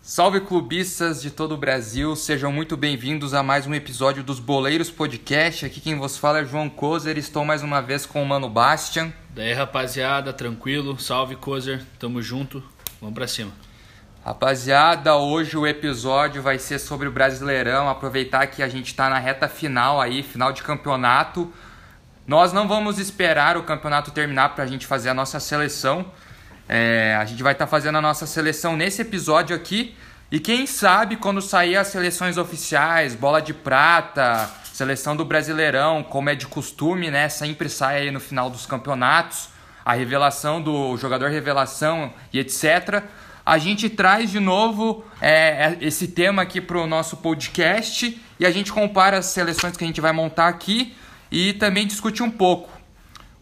Salve clubistas de todo o Brasil, sejam muito bem-vindos a mais um episódio dos Boleiros Podcast. Aqui quem vos fala é João Kozer, estou mais uma vez com o Mano Bastian. Daí rapaziada, tranquilo, salve Kozer, tamo junto, vamos pra cima. Rapaziada, hoje o episódio vai ser sobre o Brasileirão, aproveitar que a gente tá na reta final aí, final de campeonato. Nós não vamos esperar o campeonato terminar pra gente fazer a nossa seleção. É, a gente vai estar tá fazendo a nossa seleção nesse episódio aqui. E quem sabe quando sair as seleções oficiais, bola de prata, seleção do Brasileirão, como é de costume, né? Sempre sai aí no final dos campeonatos, a revelação do jogador revelação e etc. A gente traz de novo é, é esse tema aqui para o nosso podcast e a gente compara as seleções que a gente vai montar aqui e também discute um pouco.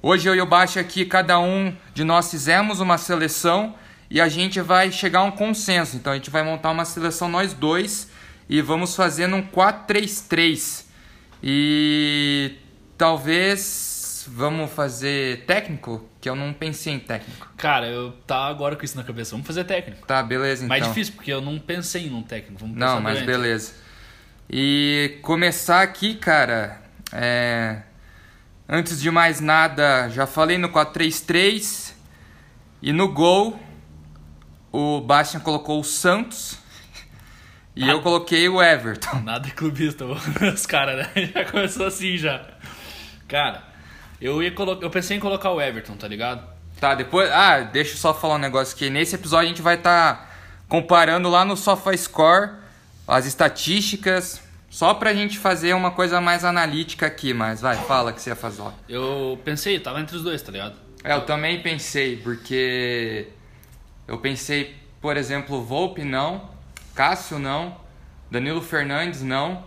Hoje eu e o Baixo aqui, cada um de nós fizemos uma seleção e a gente vai chegar a um consenso. Então a gente vai montar uma seleção nós dois e vamos fazendo um 4-3-3. E talvez vamos fazer técnico, que eu não pensei em técnico. Cara, eu tá agora com isso na cabeça. Vamos fazer técnico. Tá, beleza então. Mais difícil, porque eu não pensei em um técnico. Vamos não, mas durante. beleza. E começar aqui, cara, é... Antes de mais nada, já falei no 4-3-3 e no gol o Bastian colocou o Santos e nada, eu coloquei o Everton. Nada clubista, os caras, né? Já começou assim já. Cara, eu ia colocar, eu pensei em colocar o Everton, tá ligado? Tá, depois, ah, deixa eu só falar um negócio aqui. Nesse episódio a gente vai estar tá comparando lá no SofaScore as estatísticas só pra gente fazer uma coisa mais analítica aqui, mas vai, fala que você ia fazer. Eu pensei, tava entre os dois, tá ligado? É, eu também pensei, porque eu pensei, por exemplo, Volpe não, Cássio não, Danilo Fernandes não.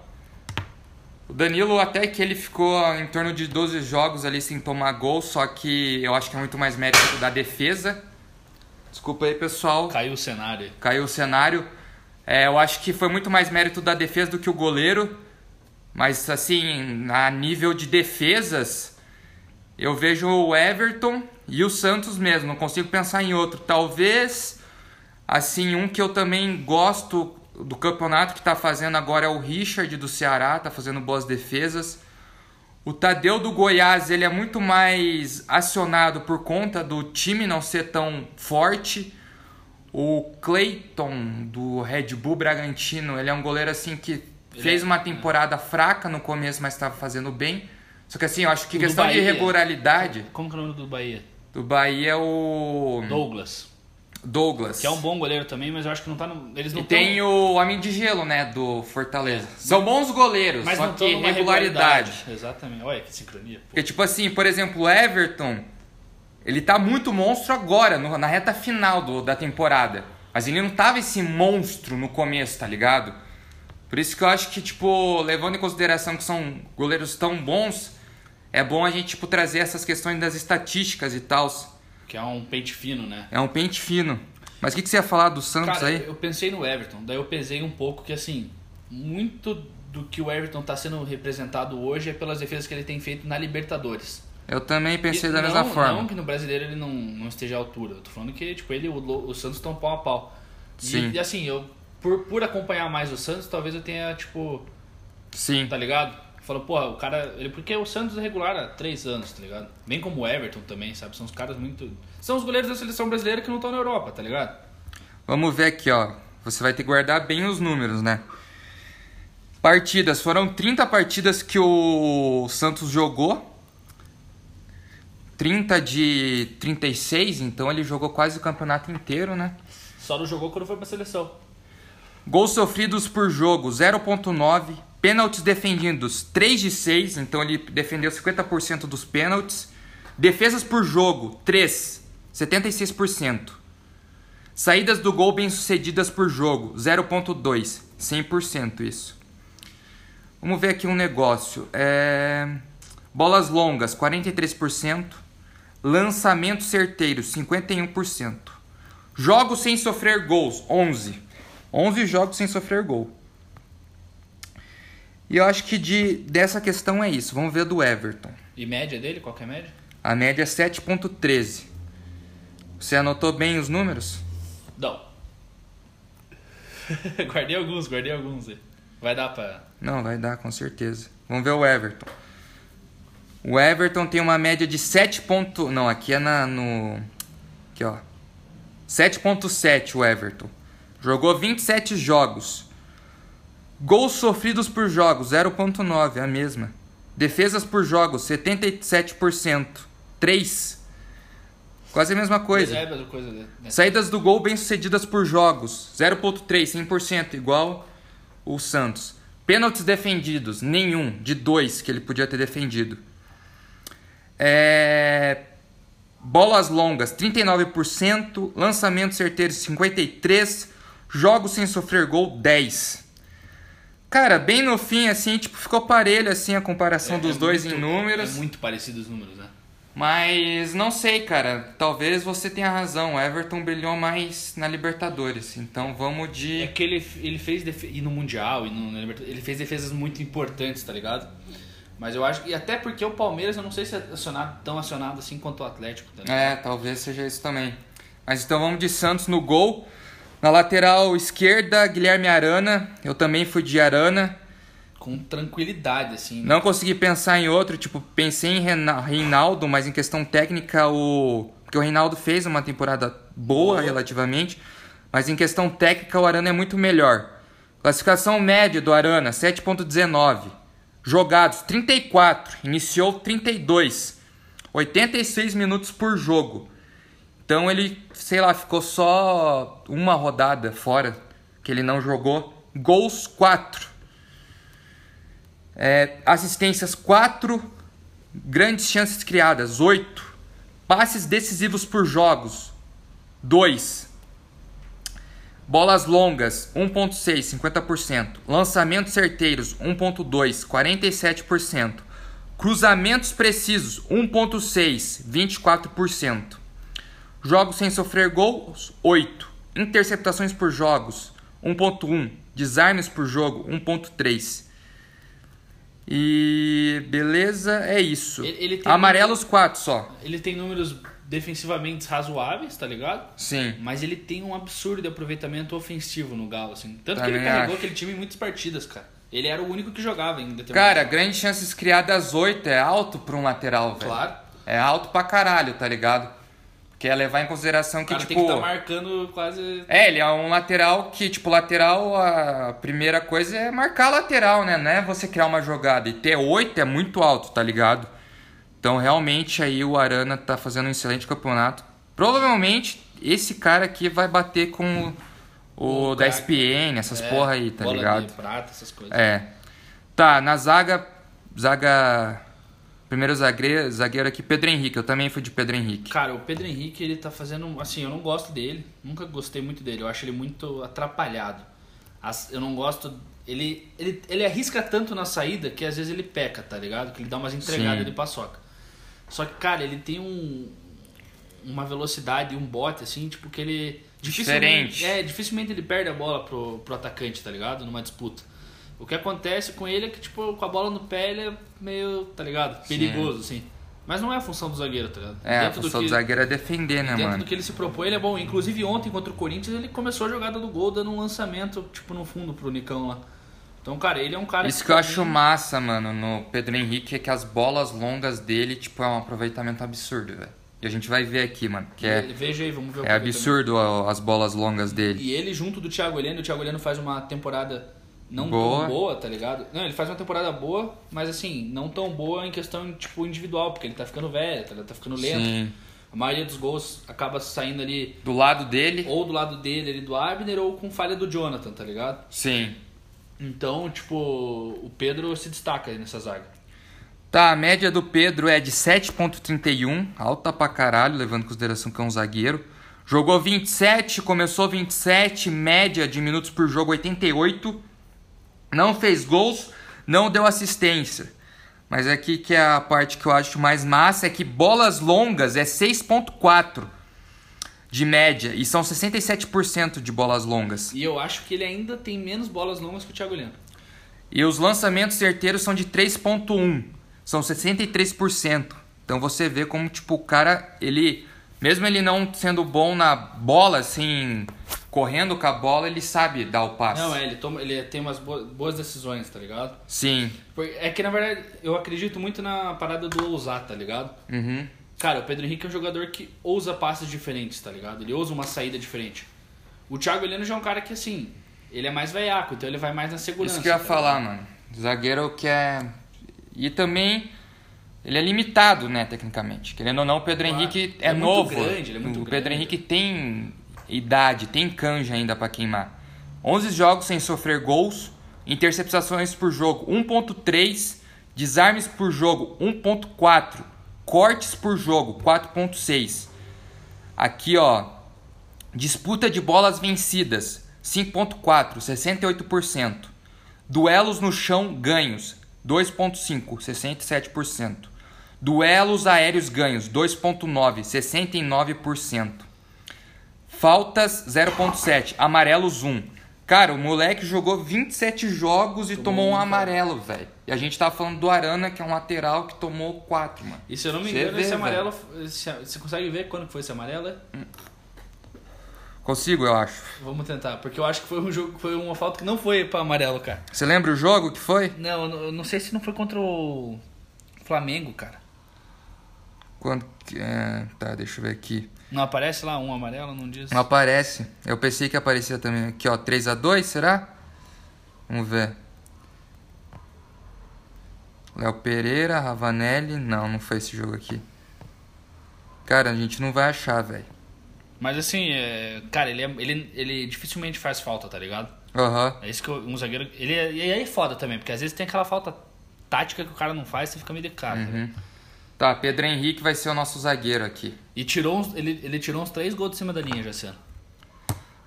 O Danilo até que ele ficou em torno de 12 jogos ali sem tomar gol, só que eu acho que é muito mais mérito da defesa. Desculpa aí, pessoal. Caiu o cenário. Caiu o cenário. É, eu acho que foi muito mais mérito da defesa do que o goleiro. Mas, assim, a nível de defesas, eu vejo o Everton e o Santos mesmo. Não consigo pensar em outro. Talvez, assim, um que eu também gosto do campeonato que está fazendo agora é o Richard do Ceará. Está fazendo boas defesas. O Tadeu do Goiás, ele é muito mais acionado por conta do time não ser tão forte. O Clayton do Red Bull Bragantino, ele é um goleiro assim que fez é- uma temporada fraca no começo, mas estava fazendo bem. Só que assim, eu acho que o questão de regularidade. Como que é o nome do Bahia? Do Bahia é o. Douglas. Douglas. Que é um bom goleiro também, mas eu acho que não tá no. Eles não e tem tão... o Homem de Gelo, né? Do Fortaleza. É. São bons goleiros, mas só que regularidade. regularidade. Exatamente. Olha que sincronia. Pô. Porque, tipo assim, por exemplo, o Everton ele tá muito monstro agora, no, na reta final do, da temporada. Mas ele não tava esse monstro no começo, tá ligado? Por isso que eu acho que, tipo, levando em consideração que são goleiros tão bons, é bom a gente, tipo, trazer essas questões das estatísticas e tal. Que é um pente fino, né? É um pente fino. Mas o que, que você ia falar do Santos Cara, aí? Eu pensei no Everton, daí eu pesei um pouco que, assim, muito do que o Everton tá sendo representado hoje é pelas defesas que ele tem feito na Libertadores. Eu também pensei e da não, mesma forma. Não que no brasileiro ele não, não esteja à altura. Eu tô falando que tipo, ele o, o Santos estão pau a pau. Sim. E, e, assim, eu por, por acompanhar mais o Santos, talvez eu tenha, tipo. Sim. Tá ligado? Falou, porra, o cara. Ele, porque o Santos é regular há três anos, tá ligado? Bem como o Everton também, sabe? São os caras muito. São os goleiros da seleção brasileira que não estão na Europa, tá ligado? Vamos ver aqui, ó. Você vai ter que guardar bem os números, né? Partidas. Foram 30 partidas que o Santos jogou 30 de 36, então ele jogou quase o campeonato inteiro, né? Só não jogou quando foi pra seleção. Gols sofridos por jogo, 0.9. Pênaltis defendidos, 3 de 6, então ele defendeu 50% dos pênaltis. Defesas por jogo, 3, 76%. Saídas do gol bem-sucedidas por jogo, 0.2, 100% isso. Vamos ver aqui um negócio. É... Bolas longas, 43%. Lançamento certeiro, 51%. Jogos sem sofrer gols, 11. 11 jogos sem sofrer gol. E eu acho que de, dessa questão é isso. Vamos ver do Everton. E média dele? Qual que é a média? A média é 7.13. Você anotou bem os números? Não. guardei alguns, guardei alguns. Vai dar pra. Não, vai dar, com certeza. Vamos ver o Everton. O Everton tem uma média de 7. Ponto... Não, aqui é na, no. Aqui, ó. 7.7 o Everton. Jogou 27 jogos. Gols sofridos por jogos, 0.9, a mesma. Defesas por jogos, 77%. 3. Quase a mesma coisa. É a mesma coisa, né? Saídas do gol bem-sucedidas por jogos, 0.3, 100%, igual o Santos. Pênaltis defendidos, nenhum, de dois que ele podia ter defendido. É... Bolas longas, 39%. Lançamentos certeiros, 53%. Jogos sem sofrer gol, 10%. Cara, bem no fim, assim, tipo, ficou parelho, assim, a comparação É- dos é dois muito- em números. É muito parecido os números, né? Mas não sei, cara. Talvez você tenha razão. O Everton brilhou mais na Libertadores. Então vamos É de. que ele, ele fez defe... e no Mundial e no, ele fez defesas muito importantes, tá ligado? Mas eu acho que até porque o Palmeiras eu não sei se é acionado, tão acionado assim quanto o Atlético, tá ligado? É, talvez seja isso também. Mas então vamos de Santos no gol. Na lateral esquerda, Guilherme Arana. Eu também fui de Arana. Com tranquilidade, assim. Não consegui pensar em outro. Tipo, pensei em Reinaldo, mas em questão técnica, o. Porque o Reinaldo fez uma temporada boa Boa. relativamente. Mas em questão técnica, o Arana é muito melhor. Classificação média do Arana, 7.19. Jogados, 34. Iniciou 32. 86 minutos por jogo. Então ele, sei lá, ficou só uma rodada fora que ele não jogou. Gols 4. É, assistências 4. Grandes chances criadas 8. Passes decisivos por jogos 2. Bolas longas 1.6, 50%. Lançamentos certeiros 1.2, 47%. Cruzamentos precisos 1.6, 24%. Jogos sem sofrer gols, 8. Interceptações por jogos, 1.1. Desarmes por jogo, 1.3. E beleza, é isso. Ele- ele Amarelos, 4 só. Ele tem números defensivamente razoáveis, tá ligado? Sim. Mas ele tem um absurdo de aproveitamento ofensivo no Galo, assim. Tanto que ele Também carregou acho. aquele time em muitas partidas, cara. Ele era o único que jogava em determinado. Cara, grandes chances criadas 8 é alto pra um lateral, velho. Claro. É alto pra caralho, tá ligado? Que é levar em consideração O que, cara tipo. tem que estar marcando quase. É, ele é um lateral que, tipo, lateral, a primeira coisa é marcar a lateral, né? Não é você criar uma jogada. E ter 8 é muito alto, tá ligado? Então, realmente, aí o Arana tá fazendo um excelente campeonato. Provavelmente, esse cara aqui vai bater com o, O da. SPN, essas é, porra aí, tá bola ligado? De prata, essas coisas. É. Tá, na zaga. Zaga. Primeiro zagueiro, zagueiro aqui, Pedro Henrique. Eu também fui de Pedro Henrique. Cara, o Pedro Henrique, ele tá fazendo. Assim, eu não gosto dele. Nunca gostei muito dele. Eu acho ele muito atrapalhado. As- eu não gosto. Ele, ele, ele arrisca tanto na saída que às vezes ele peca, tá ligado? Que ele dá umas entregadas Sim. de paçoca. Só que, cara, ele tem um. Uma velocidade um bote, assim, tipo, que ele. Dificilmente, Diferente. é, dificilmente ele perde a bola pro, pro atacante, tá ligado? Numa disputa. O que acontece com ele é que, tipo, com a bola no pé ele é meio, tá ligado? Perigoso, assim. Mas não é a função do zagueiro, tá ligado? É, a Dentro do função do, que- zagueiro é defender, né, Dentro mano? do que ele se propõe, ele é bom. Inclusive ontem contra o Corinthians, ele começou a jogada do gol dando um lançamento, tipo, no fundo pro Nicão lá. Então, cara, ele é um cara Isso que eu pra acho massa, mano, no Pedro Henrique é que as bolas longas dele, tipo, é um aproveitamento absurdo, velho. E a gente vai ver aqui, mano, que é, Veja aí, vamos ver o é absurdo ó, as bolas longas dele. E ele junto do Thiago Heleno, o Thiago Heleno faz uma temporada não Boa. tão boa, tá ligado? Não, ele faz uma temporada boa, mas assim, não tão boa em questão, tipo, individual, porque ele tá ficando velho, tá, ligado? tá ficando lento. Sim. A maioria dos gols acaba saindo ali Do lado dele, ou do lado dele, ali do Abner, ou com falha do Jonathan, tá ligado? sim. Então, tipo, o Pedro se destaca aí nessa zaga. Tá, a média do Pedro é de 7.31, alta pra caralho, levando em consideração que é um zagueiro. Jogou 27, começou 27, média de minutos por jogo 88. Não fez gols, não deu assistência. Mas aqui que é a parte que eu acho mais massa é que bolas longas é 6.4 de média e são 67% de bolas longas. E eu acho que ele ainda tem menos bolas longas que o Thiago Heleno. E os lançamentos certeiros são de 3.1, são 63%. Então você vê como tipo o cara, ele mesmo ele não sendo bom na bola assim, correndo com a bola, ele sabe dar o passe. Não, é, ele, toma, ele tem umas boas, decisões, tá ligado? Sim. É que na verdade eu acredito muito na parada do ousar, tá ligado? Uhum. Cara, o Pedro Henrique é um jogador que ousa passes diferentes, tá ligado? Ele ousa uma saída diferente. O Thiago Heleno já é um cara que, assim, ele é mais veiaco, então ele vai mais na segurança. Isso que eu ia tá falar, ligado? mano. Zagueiro que é. E também. Ele é limitado, né, tecnicamente. Querendo ou não, o Pedro Claro. Henrique Ele é, é muito novo. grande, ele é muito o Pedro grande. Henrique tem idade, tem canja ainda pra queimar. 11 jogos sem sofrer gols, interceptações por jogo 1.3, desarmes por jogo 1.4, cortes por jogo 4.6. Aqui, ó, disputa de bolas vencidas 5.4, 68%. Duelos no chão ganhos 2.5, 67%. Duelos aéreos ganhos 2.9, 69%. Faltas 0.7, amarelos 1. Cara, o moleque jogou 27 jogos e tomou, um um, amarelo, velho. E a gente tá falando do Arana, que é um lateral que tomou 4, mano. E se eu não me Você engano, vê, esse amarelo. esse- Você consegue ver quando foi esse amarelo? é? Consigo, eu acho. Vamos tentar, porque eu acho que foi um jogo, foi uma falta que não foi pra amarelo, cara. Você lembra o jogo que foi? Não, eu não- sei se não foi contra o Flamengo, cara. Quando que- é, tá, deixa eu ver aqui. Não aparece lá um amarelo, não diz? Não aparece. Eu pensei que aparecia também. Aqui, ó, 3 a 2 será? Vamos ver. Léo Pereira, Ravanelli. Não, não foi esse jogo aqui. Cara, a gente não vai achar, velho. Mas assim, é, cara, ele, é- ele, ele dificilmente faz falta, tá ligado? Aham. É isso que eu- um zagueiro. Ele é, e aí é foda também, porque às vezes tem aquela falta tática que o cara não faz, você fica meio de cara. tá ligado? Tá, Pedro Henrique vai ser o nosso zagueiro aqui. E tirou uns, ele, ele tirou uns três gols de cima da linha já esse ano.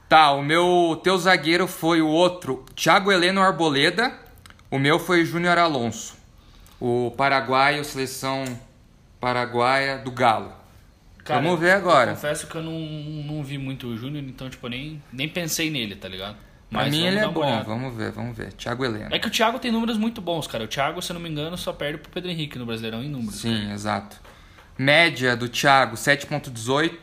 Tá, o meu teu zagueiro foi o outro, Thiago Heleno Arboleda. O meu foi Júnior Alonso. O paraguaio, seleção paraguaia do Galo. Vamos ver agora. Eu confesso que eu não, não vi muito o Júnior, então, tipo, nem, nem pensei nele, tá ligado? Pra Mas mim vamos ele é bom, olhada. vamos ver, vamos ver. Thiago Heleno. É que o Thiago tem números muito bons, cara. O Thiago, se eu não me engano, só perde pro Pedro Henrique no Brasileirão em números. Sim, exato. Média do Thiago 7.18,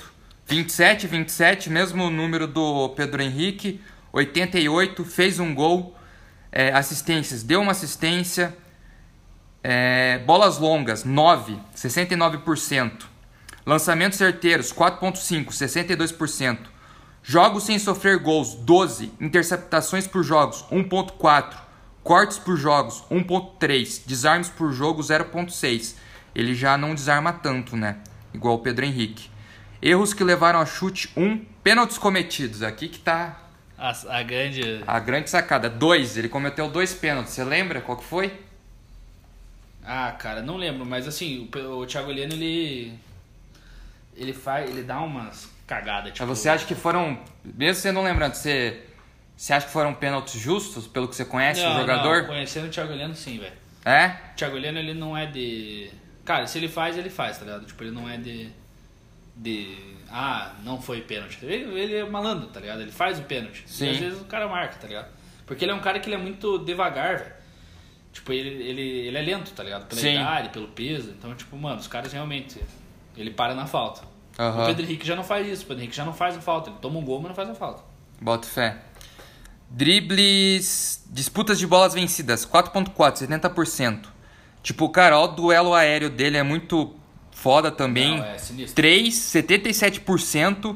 27 27, mesmo número do Pedro Henrique, 88, fez um gol, é, assistências, deu uma assistência, é, bolas longas 9, 69%, lançamentos certeiros 4.5, 62%, jogos sem sofrer gols 12, interceptações por jogos 1.4, cortes por jogos 1.3, desarmes por jogo 0.6. Ele já não desarma tanto, né? Igual o Pedro Henrique. Erros que levaram a chute 1, pênaltis cometidos. Aqui que tá A, a grande. a grande sacada. 2, ele cometeu dois pênaltis. Você lembra qual que foi? Ah, cara, não lembro, mas assim, o, o Thiago Heleno, ele. Ele faz. Ele dá umas cagadas, tipo. Mas você acha que foram, mesmo você não lembrando, você, você acha que foram pênaltis justos, pelo que você conhece Não, o jogador? Não, conhecendo o Thiago Heleno, sim, velho. É? O Thiago Heleno, ele não é de. Cara, se ele faz, ele faz, tá ligado? Tipo, ele não é de. De. Ah, não foi pênalti. Ele, ele é malandro, tá ligado? Ele faz o pênalti. Sim. E às vezes o cara marca, tá ligado? Porque ele é um cara que ele é muito devagar, velho. Tipo, ele, ele, ele é lento, tá ligado? Pela Sim. idade, pelo peso. Então, tipo, mano, os caras realmente. Ele para na falta. Aham. O Pedro Henrique já não faz isso. O Pedro Henrique já não faz a falta. Ele toma um gol, mas não faz a falta. Bota fé. Dribles. Disputas de bolas vencidas, 4.4, 70%. Tipo, cara, ó, o duelo aéreo dele é muito foda também. Não, é sinistro. 3, 77%.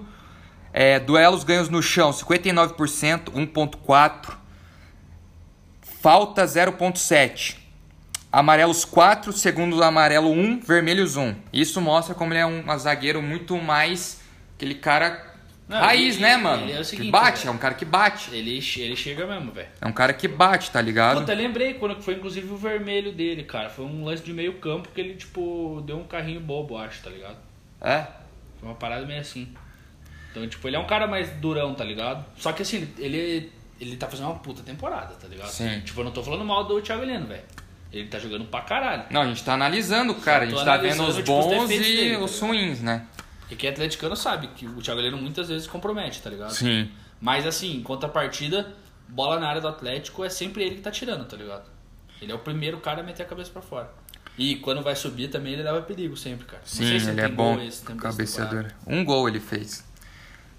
É, duelos ganhos no chão, 59%, 1.4. Falta 0.7. Amarelos 4, segundo amarelo 1, vermelhos 1. Isso mostra como ele é um zagueiro muito mais aquele cara Não, raiz, ele- né, mano? ele é o seguinte, que bate, velho. é um cara que bate. Ele, ele chega mesmo, velho. É um cara que bate, tá ligado? Puta, lembrei quando foi inclusive o vermelho dele, cara. Foi um lance de meio campo que ele, tipo, deu um carrinho bobo, acho, tá ligado? É? Foi uma parada meio assim. Então, tipo, ele é um cara mais durão, tá ligado? Só que assim, ele, ele tá fazendo uma puta temporada, tá ligado? Sim. Tipo, eu não tô falando mal do Thiago Heleno, velho. Ele tá jogando pra caralho. Não, a gente tá analisando, cara. A gente tá vendo os tipo, os bons defeitos e dele, tá os ruins, né? E quem é atleticano sabe que o Thiago Heleno muitas vezes compromete, tá ligado? Sim. Mas assim, enquanto a partida, bola na área do Atlético é sempre ele que tá tirando, tá ligado? Ele é o primeiro cara a meter a cabeça pra fora. E quando vai subir também ele leva perigo sempre, cara. Não Sim, sei se ele tem é bom esse cabeceador. Um gol ele fez.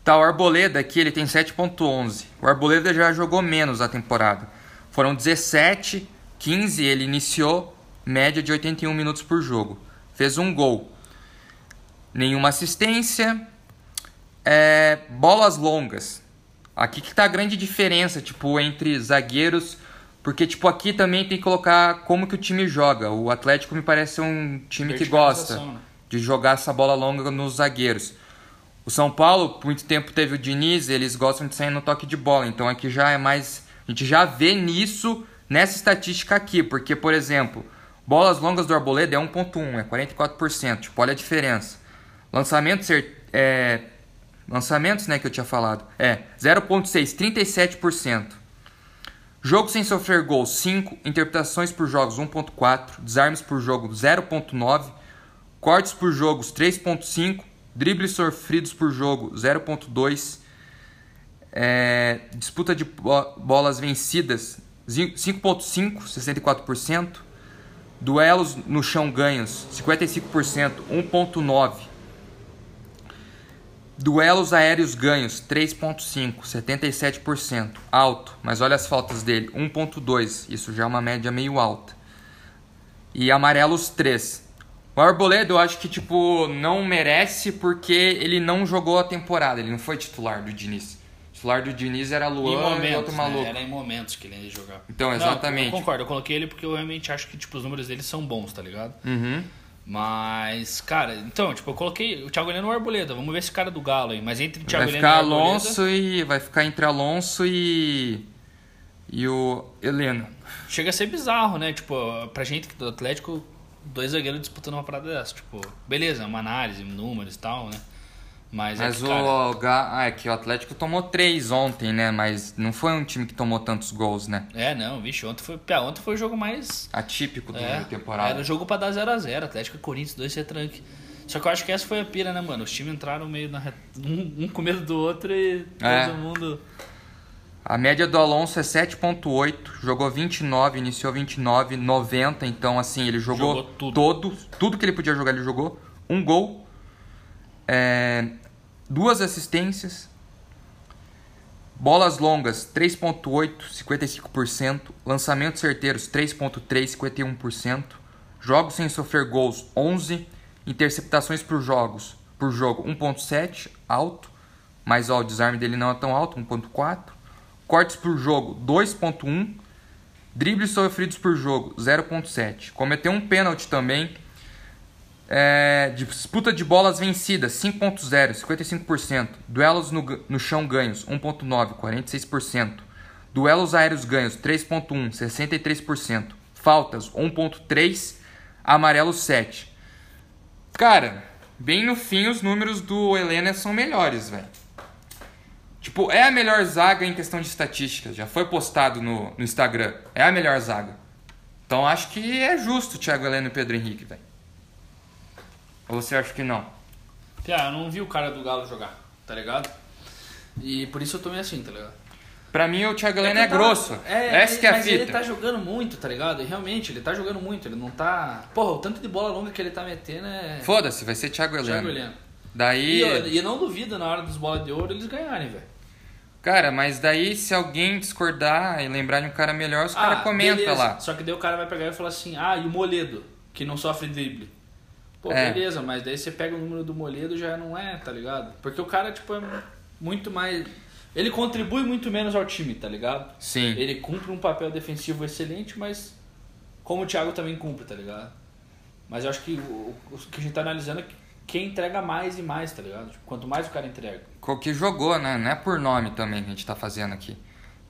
Tá, o Arboleda aqui ele tem 7.11. O Arboleda já jogou menos a temporada. Foram 17, 15, ele iniciou média de 81 minutos por jogo. Fez um gol. Nenhuma assistência. É, bolas longas. Aqui que tá a grande diferença, tipo, entre zagueiros, porque tipo aqui também tem que colocar como que o time joga. O Atlético me parece um time que gosta né? de jogar essa bola longa nos zagueiros. O São Paulo, por muito tempo teve o Diniz, eles gostam de sair no toque de bola. Então aqui já é mais. A gente já vê nisso, nessa estatística aqui. Porque, por exemplo, bolas longas do Arboleda é 1,1, é 44%. Tipo, olha a diferença. Lançamentos, é, lançamentos né, que eu tinha falado, é 0,6, 37%. Jogo sem sofrer gols 5, interpretações por jogos 1.4, desarmes por jogo 0.9, cortes por jogos 3.5, dribles sofridos por jogo 0.2, é, disputa de bo- bolas vencidas 5.5, 64%, duelos no chão ganhos 55%, 1.9. Duelos aéreos ganhos 3.5, 77%, alto, mas olha as faltas dele, 1.2, isso já é uma média meio alta. E amarelos 3. O Arboleda eu acho que tipo não merece porque ele não jogou a temporada, ele não foi titular do Diniz. O titular do Diniz era Luan e momentos, outro né? maluco. Era em momentos que ele ia jogar. Então, Não, exatamente. eu concordo, eu coloquei ele porque eu realmente acho que tipo, os números dele são bons, tá ligado? Uhum. Mas, cara, então, tipo, eu coloquei o Thiago Heleno e o Arboleda. Vamos ver esse cara do Galo aí. Mas entre o Thiago Vai Heleno ficar e Arboleda... Alonso e vai ficar entre Alonso e e o Heleno. Chega a ser bizarro, né? Tipo, pra gente do Atlético, dois zagueiros disputando uma parada dessa. Tipo, beleza, uma análise, números e tal, né? Mas, Mas é que, o, cara, ah, é que o Atlético tomou três ontem, né? Mas não foi um time que tomou tantos gols, né? É, não, vixe, ontem foi, ontem foi o jogo mais... Atípico É, da temporada. era o jogo pra dar 0x0, Atlético e Corinthians, dois retranque. Só que eu acho que essa foi a pira, né, mano? Os times entraram meio na reta, um, um com medo do outro e É. todo mundo... A média do Alonso é 7.8, jogou 29, iniciou 29, 90, então assim, ele jogou, Jogou tudo. todo, tudo que ele podia jogar ele jogou. Um gol, é, duas assistências, bolas longas 3.8, 55%, lançamentos certeiros 3.3, 51%, jogos sem sofrer gols 11, interceptações por jogos por jogo 1.7, alto, mas ó, o desarme dele não é tão alto, 1.4. Cortes por jogo 2.1, dribles sofridos por jogo 0.7. Cometeu um pênalti também. É, disputa de bolas vencidas 5.0, 55%. Duelos no, no chão ganhos 1.9, 46%. Duelos aéreos ganhos 3.1, 63%. Faltas 1.3, amarelo 7. Cara, bem no fim os números do Helena são melhores, velho. Tipo, é a melhor zaga em questão de estatísticas. Já foi postado no, no Instagram. É a melhor zaga. Então acho que é justo Thiago Heleno e Pedro Henrique, velho. Ou você acha que não? Pia, eu não vi o cara do Galo jogar, tá ligado? E por isso eu tô meio assim, tá ligado? Pra mim o Thiago Heleno que é, tava- grosso. É, Essa que é a mas fita. ele tá jogando muito, tá ligado? E realmente, ele tá jogando muito. Ele não tá. Porra, o tanto de bola longa que ele tá metendo é. Foda-se, vai ser Thiago Heleno. Thiago Heleno. Daí. E, eu- e eu não duvido na hora dos bola de ouro eles ganharem, velho. Cara, mas daí se alguém discordar e lembrar de um cara melhor, os caras comentam Ah, lá. Só que daí o cara vai pegar e falar assim: ah, e o Moledo, que não sofre drible. Pô, É. beleza, mas daí você pega o número do Moledo já não é, tá ligado? Porque o cara, tipo, é muito mais. Ele contribui muito menos ao time, tá ligado? Sim. Ele cumpre um papel defensivo excelente, mas como o Thiago também cumpre, tá ligado? Mas eu acho que o, o que a gente tá analisando é que quem entrega mais e mais, tá ligado? Tipo, quanto mais o cara entrega. Co- Que jogou, né? Não é por nome também que a gente tá fazendo aqui.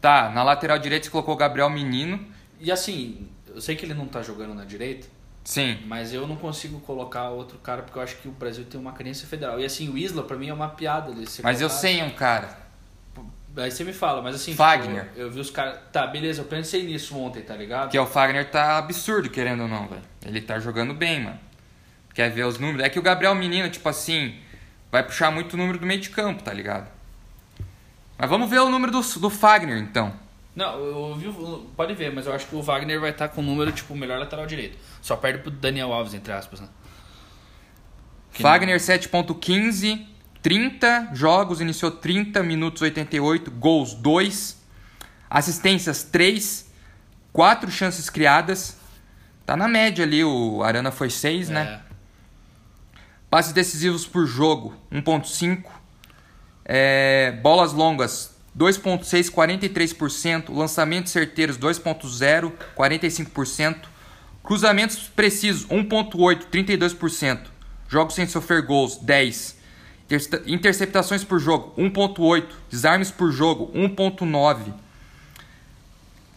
Tá, na lateral direita você colocou o Gabriel Menino. E assim, eu sei que ele não tá jogando na direita, Sim. mas eu não consigo colocar outro cara porque eu acho que o Brasil tem uma carência federal. E assim, o Isla pra mim é uma piada dele. ser Mas eu colocado. sei um cara. Aí você me fala, mas assim, Fagner. tipo, eu vi os caras. Tá, beleza, eu pensei nisso ontem, tá ligado? Que é o Fagner tá absurdo, querendo ou não, velho. Ele tá jogando bem, mano. Quer ver os números? É que o Gabriel Menino, tipo assim, vai puxar muito o número do meio de campo, tá ligado? Mas vamos ver o número do, do Fagner, então. Não, eu vi, o- pode ver, mas eu acho que o Wagner vai estar com o número, tipo, melhor lateral direito. Só perde pro Daniel Alves, entre aspas, né? Que Fagner 7.15, 30 jogos, iniciou 30 minutos 88, gols 2, assistências 3, 4 chances criadas. Tá na média ali, o Arana foi 6, né? É. Passes decisivos por jogo, 1.5. É, bolas longas, 2.6, 43%. Lançamentos certeiros, 2.0, 45%. Cruzamentos precisos, 1.8, 32%. Jogos sem sofrer gols, 10. Interce- Interceptações por jogo, 1.8. Desarmes por jogo, 1.9.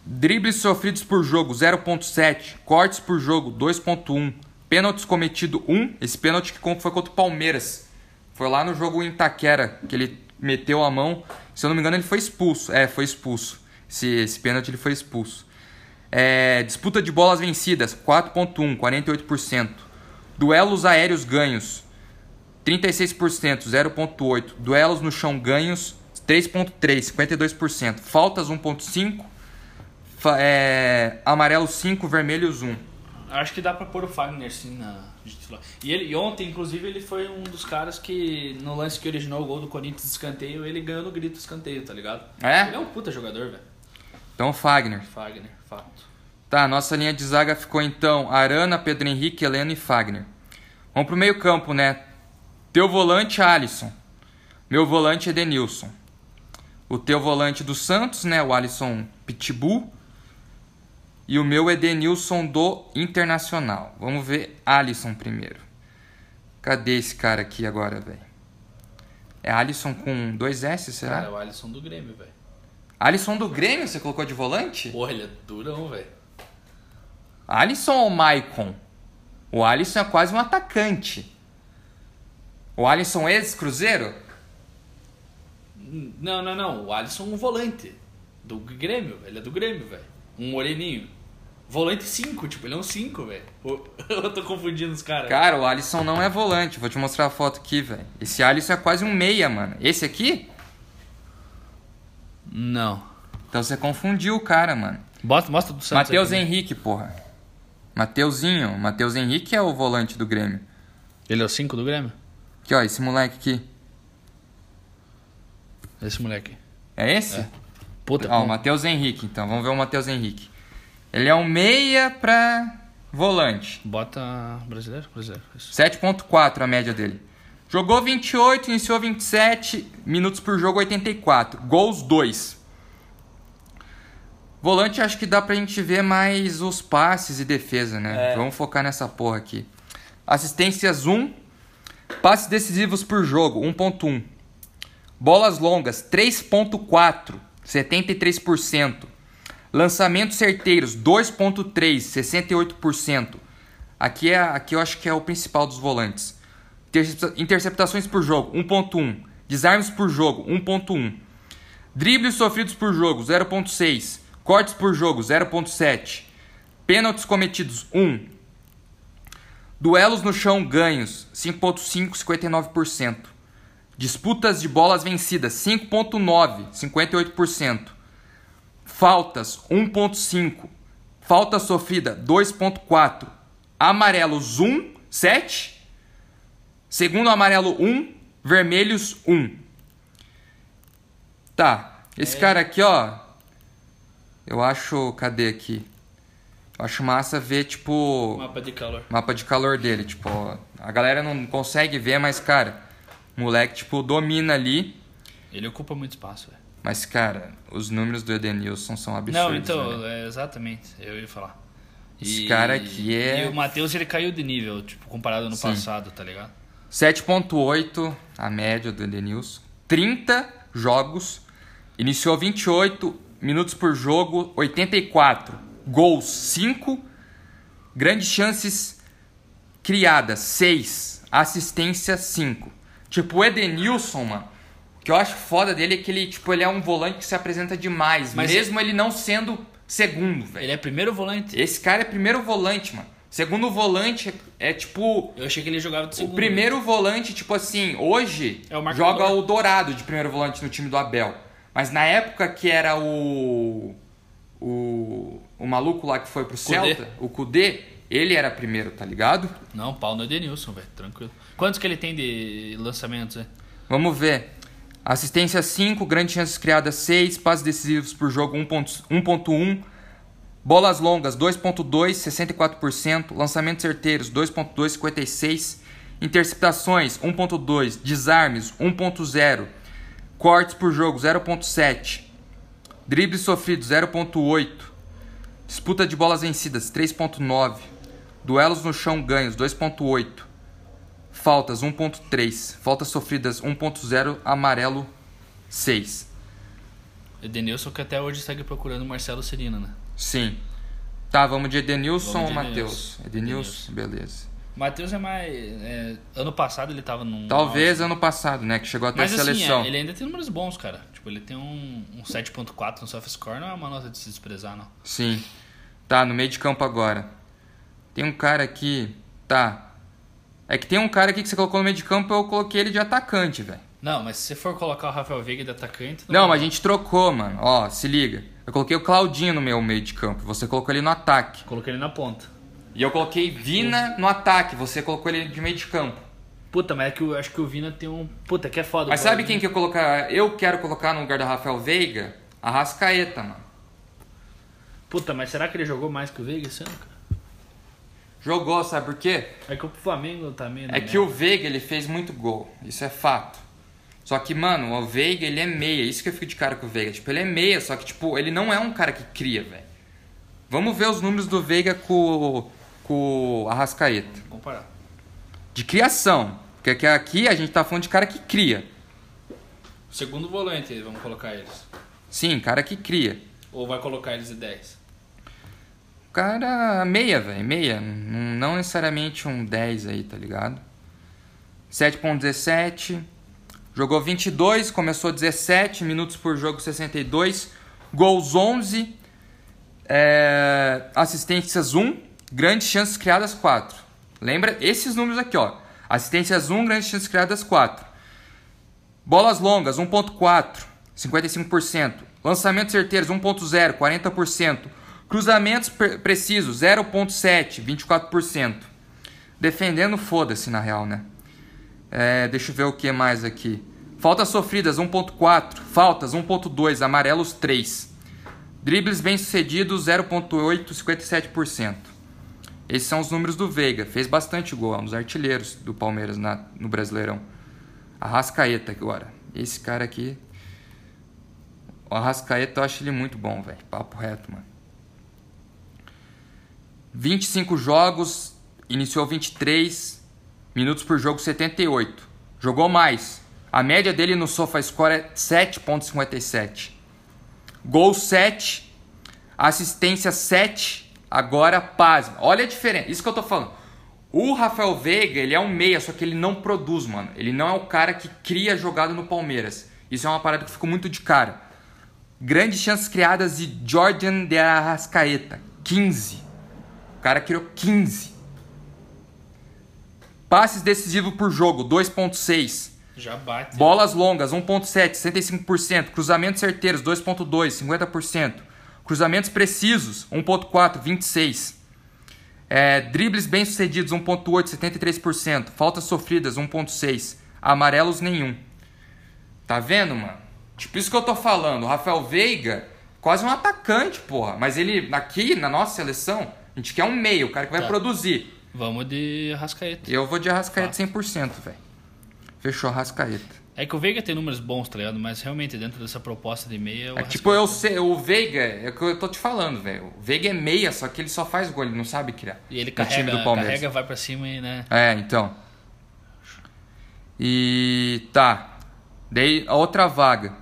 Dribles sofridos por jogo, 0.7. Cortes por jogo, 2.1. Pênaltis cometido, 1. Esse pênalti que foi contra o Palmeiras. Foi lá no jogo em Itaquera, que ele meteu a mão. Se eu não me engano, ele foi expulso. É, foi expulso. Esse, esse pênalti ele foi expulso. É, disputa de bolas vencidas, 4.1, 48%. Duelos aéreos ganhos, 36%, 0.8. Duelos no chão ganhos, 3.3, 52%. Faltas, 1.5. Fa- é, amarelo 5, vermelhos 1. Acho que dá pra pôr o Fagner sim na de titular. E ele e ontem, inclusive, ele foi um dos caras que no lance que originou o gol do Corinthians de escanteio, ele ganhou no grito escanteio, tá ligado? É? Ele é um puta jogador, velho. Então, Fagner. Fagner, fato. Tá, nossa linha de zaga ficou então Arana, Pedro Henrique, Heleno e Fagner. Vamos pro meio campo, né? Teu volante, Alisson. Meu volante, Edenilson. O teu volante do Santos, né? O Alisson Pitbull. E o meu Edenilson do Internacional. Vamos ver Alisson primeiro. Cadê esse cara aqui agora, velho? É Alisson com dois S, será? Cara, é o Alisson do Grêmio, velho. Alisson do Grêmio, você colocou de volante? Porra, ele é durão, velho. Alisson ou Maicon? O Alisson é quase um atacante. O Alisson ex-cruzeiro? Não, não, não. O Alisson é um volante. Do Grêmio, ele é do Grêmio, velho. Um moreninho. Volante 5, tipo, ele é um 5, velho. Eu tô confundindo os caras. Cara, o Alisson não é volante. Vou te mostrar a foto aqui, velho. Esse Alisson é quase um meia, mano. Esse aqui? Não. Então você confundiu o cara, mano. Bota, mostra do Santos. Matheus aqui, né? Henrique, porra. Mateuzinho. Matheus Henrique é o volante do Grêmio. Ele é o 5 do Grêmio? Aqui, ó, esse moleque aqui. Esse moleque. É esse? Puta, Ó, o como- Matheus Henrique, então. Vamos ver o Matheus Henrique. Ele é um meia pra volante. Bota brasileiro? Brasileiro. Isso. 7.4 a média dele. Jogou 28, iniciou 27, minutos por jogo 84. Gols 2. Volante acho que dá pra gente ver mais os passes e defesa, né? É. Vamos focar nessa porra aqui. Assistências 1. Passes decisivos por jogo 1.1. Bolas longas 3.4, 73%. Lançamentos certeiros 2.3, 68%. Aqui é aqui eu acho que é o principal dos volantes. Intercepta- Interceptações por jogo 1.1, desarmes por jogo 1.1. Dribles sofridos por jogo 0.6, cortes por jogo 0.7. Pênaltis cometidos 1. Duelos no chão ganhos 5.5, 59%. Disputas de bolas vencidas 5.9, 58%. Faltas 1.5. Falta sofrida 2.4. Amarelos 1, 7. Segundo amarelo 1, vermelhos 1. Tá. Esse É. cara aqui, ó. Eu acho, cadê aqui? Eu acho massa ver tipo Mapa de calor. mapa de calor dele, tipo, ó, a galera não consegue ver, mas cara, o moleque tipo domina ali, Ele ocupa muito espaço, velho. Mas cara, os números do Edenilson são absurdos. Não, então, velho. é, exatamente. Eu ia falar. Esse cara aqui é- E o Matheus, ele caiu de nível, tipo, comparado ano Sim. passado, tá ligado? 7.8 a média do Edenilson. 30 jogos, iniciou 28 minutos por jogo, 84 gols, 5 grandes chances criadas, 6 assistência 5. Tipo, o Edenilson, mano, que eu acho foda dele é que ele, tipo, ele é um volante que se apresenta demais, Mas mesmo ele não sendo segundo, velho. Ele é primeiro volante. Esse cara é primeiro volante, mano. Segundo volante é, é, tipo Eu achei que ele jogava de o segundo. primeiro volante, tipo assim, hoje É o joga o Dourado de primeiro volante no time do Abel. Mas na época que era o o, o maluco lá que foi pro Kudê. Celta, o Kudê, ele era primeiro, tá ligado? Não, pau no Edenilson, velho. Tranquilo. Quantos que ele tem de lançamentos, é? Vamos ver. Assistência 5, grandes chances criadas 6, passes decisivos por jogo 1.1, 1.1, bolas longas 2.2, 64%, lançamentos certeiros 2.2, 56, interceptações 1.2, desarmes 1.0, cortes por jogo 0.7, dribles sofridos 0.8, disputa de bolas vencidas 3.9, duelos no chão ganhos 2.8, Faltas 1.3, faltas sofridas 1.0, amarelo 6. Edenilson que até hoje segue procurando o Marcelo Serina, né? Sim. Tá, vamos de Edenilson Vamos ou de Matheus? Edenilson, beleza. Matheus é mais. é, ano passado ele tava num. Talvez ano passado, né? Que chegou até Mas a assim, seleção. é, ele ainda tem números bons, cara. Tipo, ele tem um, um 7.4 no soft score, não é uma nota de se desprezar, não. Sim. Tá, no meio de campo agora. Tem um cara aqui. Tá. É que tem um cara aqui que você colocou no meio de campo, eu coloquei ele de atacante, velho. Não, mas se você for colocar o Rafael Veiga de atacante. Não, mas a gente trocou, mano. Ó, se liga. Eu coloquei o Claudinho no meu meio de campo. Você colocou ele no ataque. Coloquei ele na ponta. E eu coloquei Vina no ataque. Você colocou ele de meio de campo. Puta, mas é que eu acho que o Vina tem um. Puta, que é foda. Mas sabe quem que eu colocar? Eu quero colocar no lugar do Rafael Veiga? A Rascaeta, mano. Puta, mas será que ele jogou mais que o Veiga esse ano, cara? Jogou, sabe por quê? É que o Flamengo também. É que o Veiga ele fez muito gol. Isso é fato. Só que, mano, o Veiga ele é meia. Isso que eu fico de cara com o Veiga. Tipo, ele é meia, só que, tipo, ele não é um cara que cria, velho. Vamos ver os números do Veiga com, com a Rascaeta. Vamos comparar. De criação. Porque aqui- aqui a gente tá falando de cara que cria. Segundo volante, vamos colocar eles. Sim, cara que cria. Ou vai colocar eles de 10? Cara, meia, velho, meia. Não necessariamente um 10 aí, tá ligado? 7.17. Jogou 22, começou 17, minutos por jogo 62. Gols 11. É, assistências 1. Grandes chances criadas 4. Lembra esses números aqui, ó. Assistências 1, grandes chances criadas 4. Bolas longas, 1.4, 55%. Lançamentos certeiros, 1.0, 40%. Cruzamentos pre- precisos, 0.7, 24%. Defendendo, foda-se na real, né? É, deixa eu ver o que mais aqui. Faltas sofridas, 1.4. Faltas, 1.2. Amarelos, 3. Dribles bem-sucedidos, 0.8, 57%. Esses são os números do Veiga. Fez bastante gol, é um dos artilheiros do Palmeiras na- no Brasileirão. Arrascaeta agora. Esse cara aqui. O Arrascaeta eu acho ele muito bom, velho. Papo reto, mano. 25 jogos, iniciou 23, minutos por jogo 78. Jogou mais. A média dele no SofaScore é 7.57. Gol 7, assistência 7. Agora, pasma. Olha a diferença. Isso que eu tô falando. O Rafael Veiga, ele é um meia, só que ele não produz, mano. Ele não é o cara que cria jogada no Palmeiras. Isso é uma parada que ficou muito de cara. Grandes chances criadas de Jordan de Arrascaeta. 15. O cara criou 15. Passes decisivos por jogo, 2.6. Já bate. Bolas longas, 1.7, 65%. Cruzamentos certeiros, 2.2, 50%. Cruzamentos precisos, 1.4, 26%. É, dribles bem-sucedidos, 1.8, 73%. Faltas sofridas, 1.6. Amarelos, nenhum. Tá vendo, mano? Tipo isso que eu tô falando. O Rafael Veiga, quase um atacante, porra. Mas ele, aqui na nossa seleção, a gente quer um meio, o cara que vai Tá. produzir. Vamos de Arrascaeta. Eu vou de Arrascaeta 100%, velho. Fechou Arrascaeta. É que o Veiga tem números bons, tá ligado? Mas realmente dentro dessa proposta de meia. É tipo, eu sei, o Veiga, é o que eu tô te falando, velho. O Veiga é meia, só que ele só faz gol, ele não sabe criar. E ele No time carrega, do Palmeiras. carrega, vai pra cima e, né? É, então. E tá. Daí a outra vaga.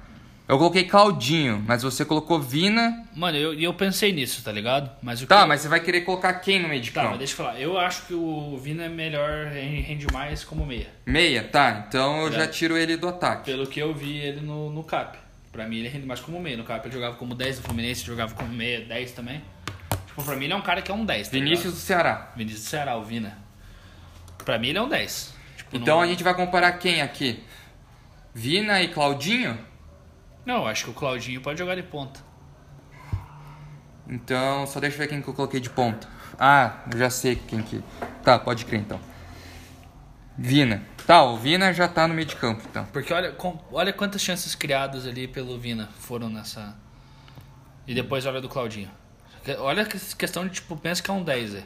Eu coloquei Claudinho, mas você colocou Vina. Mano, eu, e eu pensei nisso, tá ligado? Mas Tá, mas você vai querer colocar quem no meio de Tá, campo? mas deixa eu falar. Eu acho que o Vina é melhor, rende mais como meia. Meia, tá. Então eu É. já tiro ele do ataque. Pelo que eu vi ele no, no CAP. Pra mim ele rende mais como meia. No CAP ele jogava como 10 no Fluminense, jogava como meia, 10 também. Tipo, pra mim ele é um cara que é um 10, tá Vinícius do Ceará. Vinícius do Ceará, o Vina. Pra mim ele é um 10. Tipo, Então não... a gente vai comparar quem aqui? Vina e Claudinho? Não, acho que o Claudinho pode jogar de ponta. Então, só deixa eu ver quem que eu coloquei de ponta. Ah, eu já sei quem que. Tá, pode crer então. Vina. Tá, o Vina já tá no meio de campo, então. Porque olha, com, olha quantas chances criadas ali pelo Vina foram nessa. E depois olha do Claudinho. Olha a questão de, tipo, pensa que é um 10, é.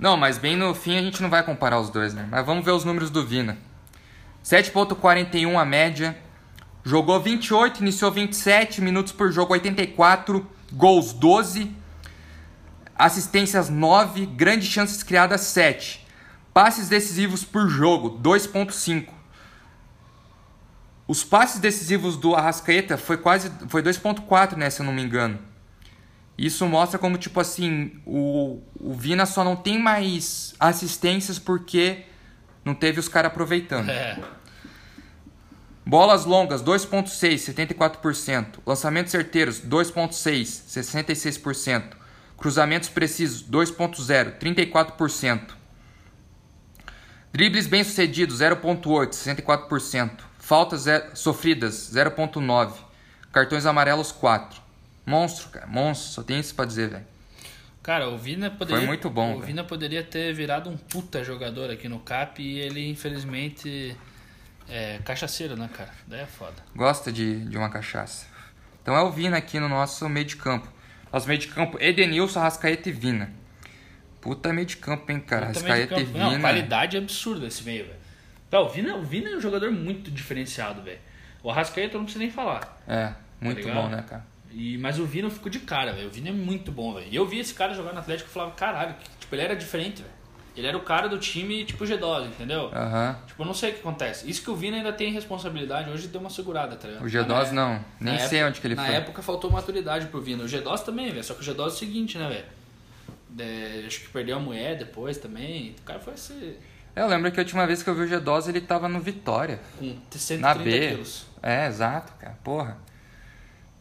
Não, mas bem no fim a gente não vai comparar os dois, né? Mas vamos ver os números do Vina. 7.41 a média. Jogou 28, iniciou 27 minutos por jogo, 84, gols 12, assistências 9, grandes chances criadas 7. Passes decisivos por jogo 2.5. Os passes decisivos do Arrascaeta foi quase foi 2.4, né, se eu não me engano. Isso mostra como tipo assim, o, o Vina só não tem mais assistências porque não teve os caras aproveitando. É. Bolas longas 2.6, 74%. Lançamentos certeiros 2.6, 66%. Cruzamentos precisos 2.0, 34%. Dribles bem-sucedidos 0.8, 64%. Faltas zero, sofridas 0.9. Cartões amarelos 4. Monstro, cara, monstro, só tem isso para dizer, velho. Cara, o Vina poderia. Foi muito bom. O véio. Vina poderia ter virado um puta jogador aqui no CAP e ele, infelizmente, é cachaceiro, né, cara? Daí é foda. Gosta de, de uma cachaça. Então é o Vina aqui no nosso meio de campo. Nosso meio de campo, Edenilson, Arrascaeta e Vina. Puta meio de campo, hein, cara. Puta Arrascaeta e. Vina. Não, qualidade absurda esse meio, velho. Tá, o Vina, o Vina é um jogador muito diferenciado, velho. O Arrascaeta eu não preciso nem falar. É, muito Tá bom, né, cara? E, mas o Vina ficou de cara, velho. O Vina é muito bom, velho. E eu vi esse cara jogar no Atlético e falava, caralho, que, tipo, ele era diferente, velho. Ele era o cara do time, tipo, G12, entendeu? Aham. Tipo, eu não sei o que acontece. Isso que o Vina ainda tem responsabilidade, hoje deu uma segurada, tá ligado? O G2 Na- não. Nem na sei época- onde que ele na foi. época faltou maturidade pro Vina. O G2 também, velho. Só que o G2 é o seguinte, né, velho? É, acho que perdeu a mulher depois também. O cara foi ser Eu lembro que a última vez que eu vi o G2 ele tava no Vitória. com 130 Na B. quilos. É, exato, cara. Porra.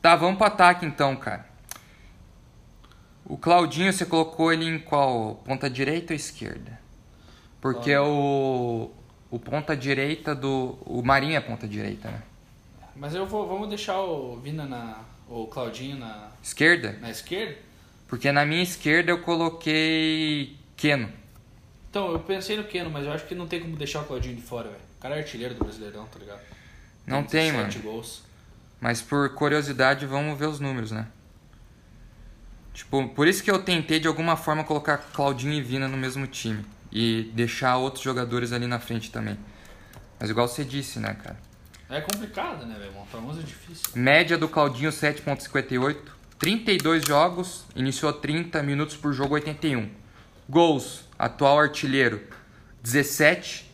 Tá, vamos pro ataque então, cara. O Claudinho, você colocou ele em qual? Ponta direita ou esquerda? Porque o, o ponta direita do. O Marinho é ponta direita, né? Mas eu vou, vamos deixar o Vina na. O Claudinho na, Esquerda? na esquerda. Porque na minha esquerda eu coloquei Keno. Então, eu pensei no Keno, mas eu acho que não tem como deixar o Claudinho de fora, velho. O cara é artilheiro do Brasileirão, tá ligado? Não tem, mano. 17 gols. Mas por curiosidade, vamos ver os números, né? Tipo, por isso que eu tentei de alguma forma colocar Claudinho e Vina no mesmo time. E deixar outros jogadores ali na frente também. Mas igual você disse, né, cara? É complicado, né, velho? Montar 11 é difícil. Média do Claudinho 7.58. 32 jogos, iniciou 30 minutos por jogo 81. Gols, atual artilheiro 17.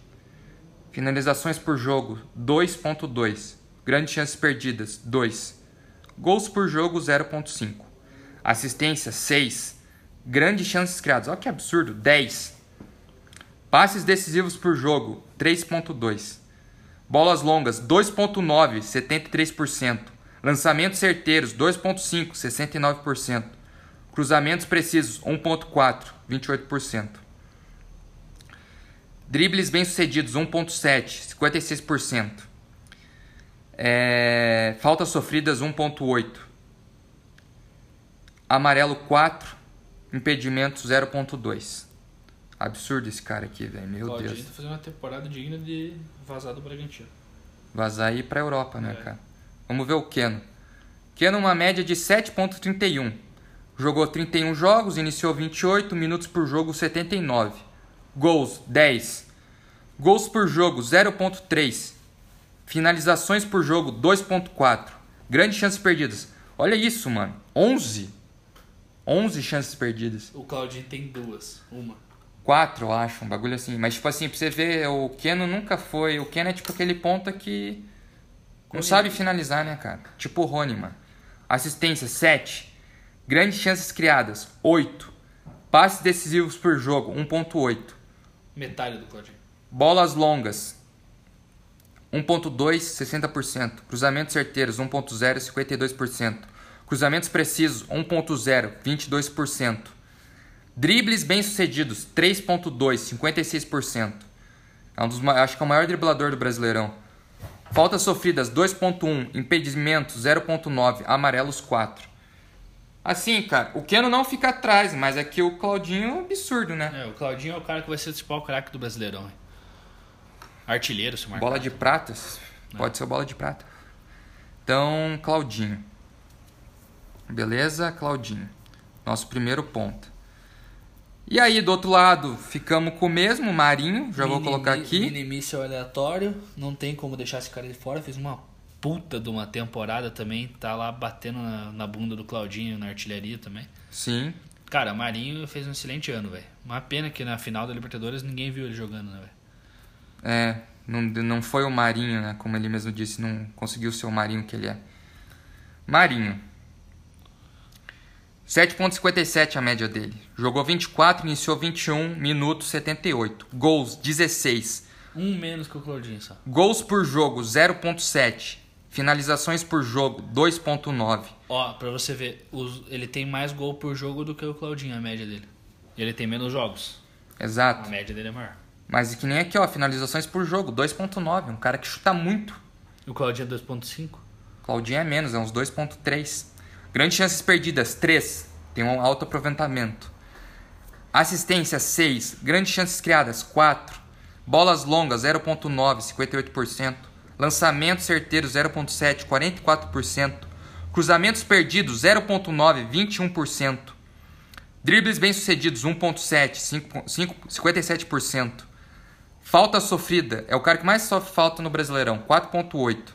Finalizações por jogo 2.2. Grandes chances perdidas 2. Gols por jogo 0.5. Assistência 6. Grandes chances criadas. Olha que absurdo, 10. Passes decisivos por jogo 3.2. Bolas longas 2.9, 73%. Lançamentos certeiros 2.5, 69%. Cruzamentos precisos 1.4, 28%. Dribles bem-sucedidos 1.7, 56%. É, faltas sofridas 1.8. Amarelo 4, impedimentos 0.2. Absurdo esse cara aqui, velho. Meu Claudinho Deus. tá fazendo uma temporada digna de vazar do Bragantino. Vazar aí pra Europa, né, É. cara? Vamos ver o Keno. Keno, uma média de 7,31. Jogou 31 jogos, iniciou 28 minutos por jogo, 79. Gols, 10. Gols por jogo, 0,3. Finalizações por jogo, 2,4. Grandes chances perdidas. Olha isso, mano. 11. 11 chances perdidas. O Claudinho tem duas. Uma. 4, eu acho, um bagulho assim. Mas, tipo assim, pra você ver, o Keno nunca foi. O Keno é tipo aquele ponta que. Não sabe finalizar, né, cara? Tipo o Rony, mano. Assistência, 7. Grandes chances criadas, 8. Passes decisivos por jogo, 1.8. Metade do Claudinho. Bolas longas, 1.2, 60%. Cruzamentos certeiros, 1.0, 52%. Cruzamentos precisos, 1.0, 22%. Dribles bem-sucedidos, 3.2, 56%. É um dos, acho que é o maior driblador do Brasileirão. Faltas sofridas, 2.1. Impedimentos, 0.9. Amarelos, 4. Assim, cara, o Keno não fica atrás, mas é que o Claudinho é um absurdo, né? É, o Claudinho é o cara que vai ser o principal craque do Brasileirão. hein? Artilheiro, se marcar. Bola de pratas. Pode ser bola de prata. Então, Claudinho. Beleza, Claudinho. Nosso primeiro ponto. E aí, do outro lado, ficamos com o mesmo, Marinho. Já vou colocar aqui. Mini míssil aleatório. Não tem como deixar esse cara de fora. Fez uma puta de uma temporada também. Tá lá batendo na, na bunda do Claudinho na artilharia também. Sim. Cara, Marinho fez um excelente ano, velho. Uma pena que na final da Libertadores ninguém viu ele jogando, né, velho? É, não, não foi o Marinho, né? Como ele mesmo disse, não conseguiu ser o Marinho que ele é. Marinho. 7.57 a média dele. Jogou 24, iniciou 21, minutos 78. Gols 16. Um menos que o Claudinho só. Gols por jogo 0.7. Finalizações por jogo 2.9. Ó, pra você ver, os- ele tem mais gol por jogo do que o Claudinho, a média dele. E ele tem menos jogos. A Exato. média dele é maior. Mas que nem aqui, ó, finalizações por jogo 2.9. Um cara que chuta muito. E o Claudinho é 2.5? Claudinho é menos, é uns 2.3. Grandes chances perdidas, 3. Tem um alto aproveitamento. Assistência, 6. Grandes chances criadas, 4. Bolas longas, 0.9, 58%. Lançamentos certeiros, 0.7, 44%. Cruzamentos perdidos, 0.9, 21%. Dribles bem-sucedidos, 1.7, 5 5 57%. Falta sofrida, é o cara que mais sofre falta no Brasileirão, 4.8. O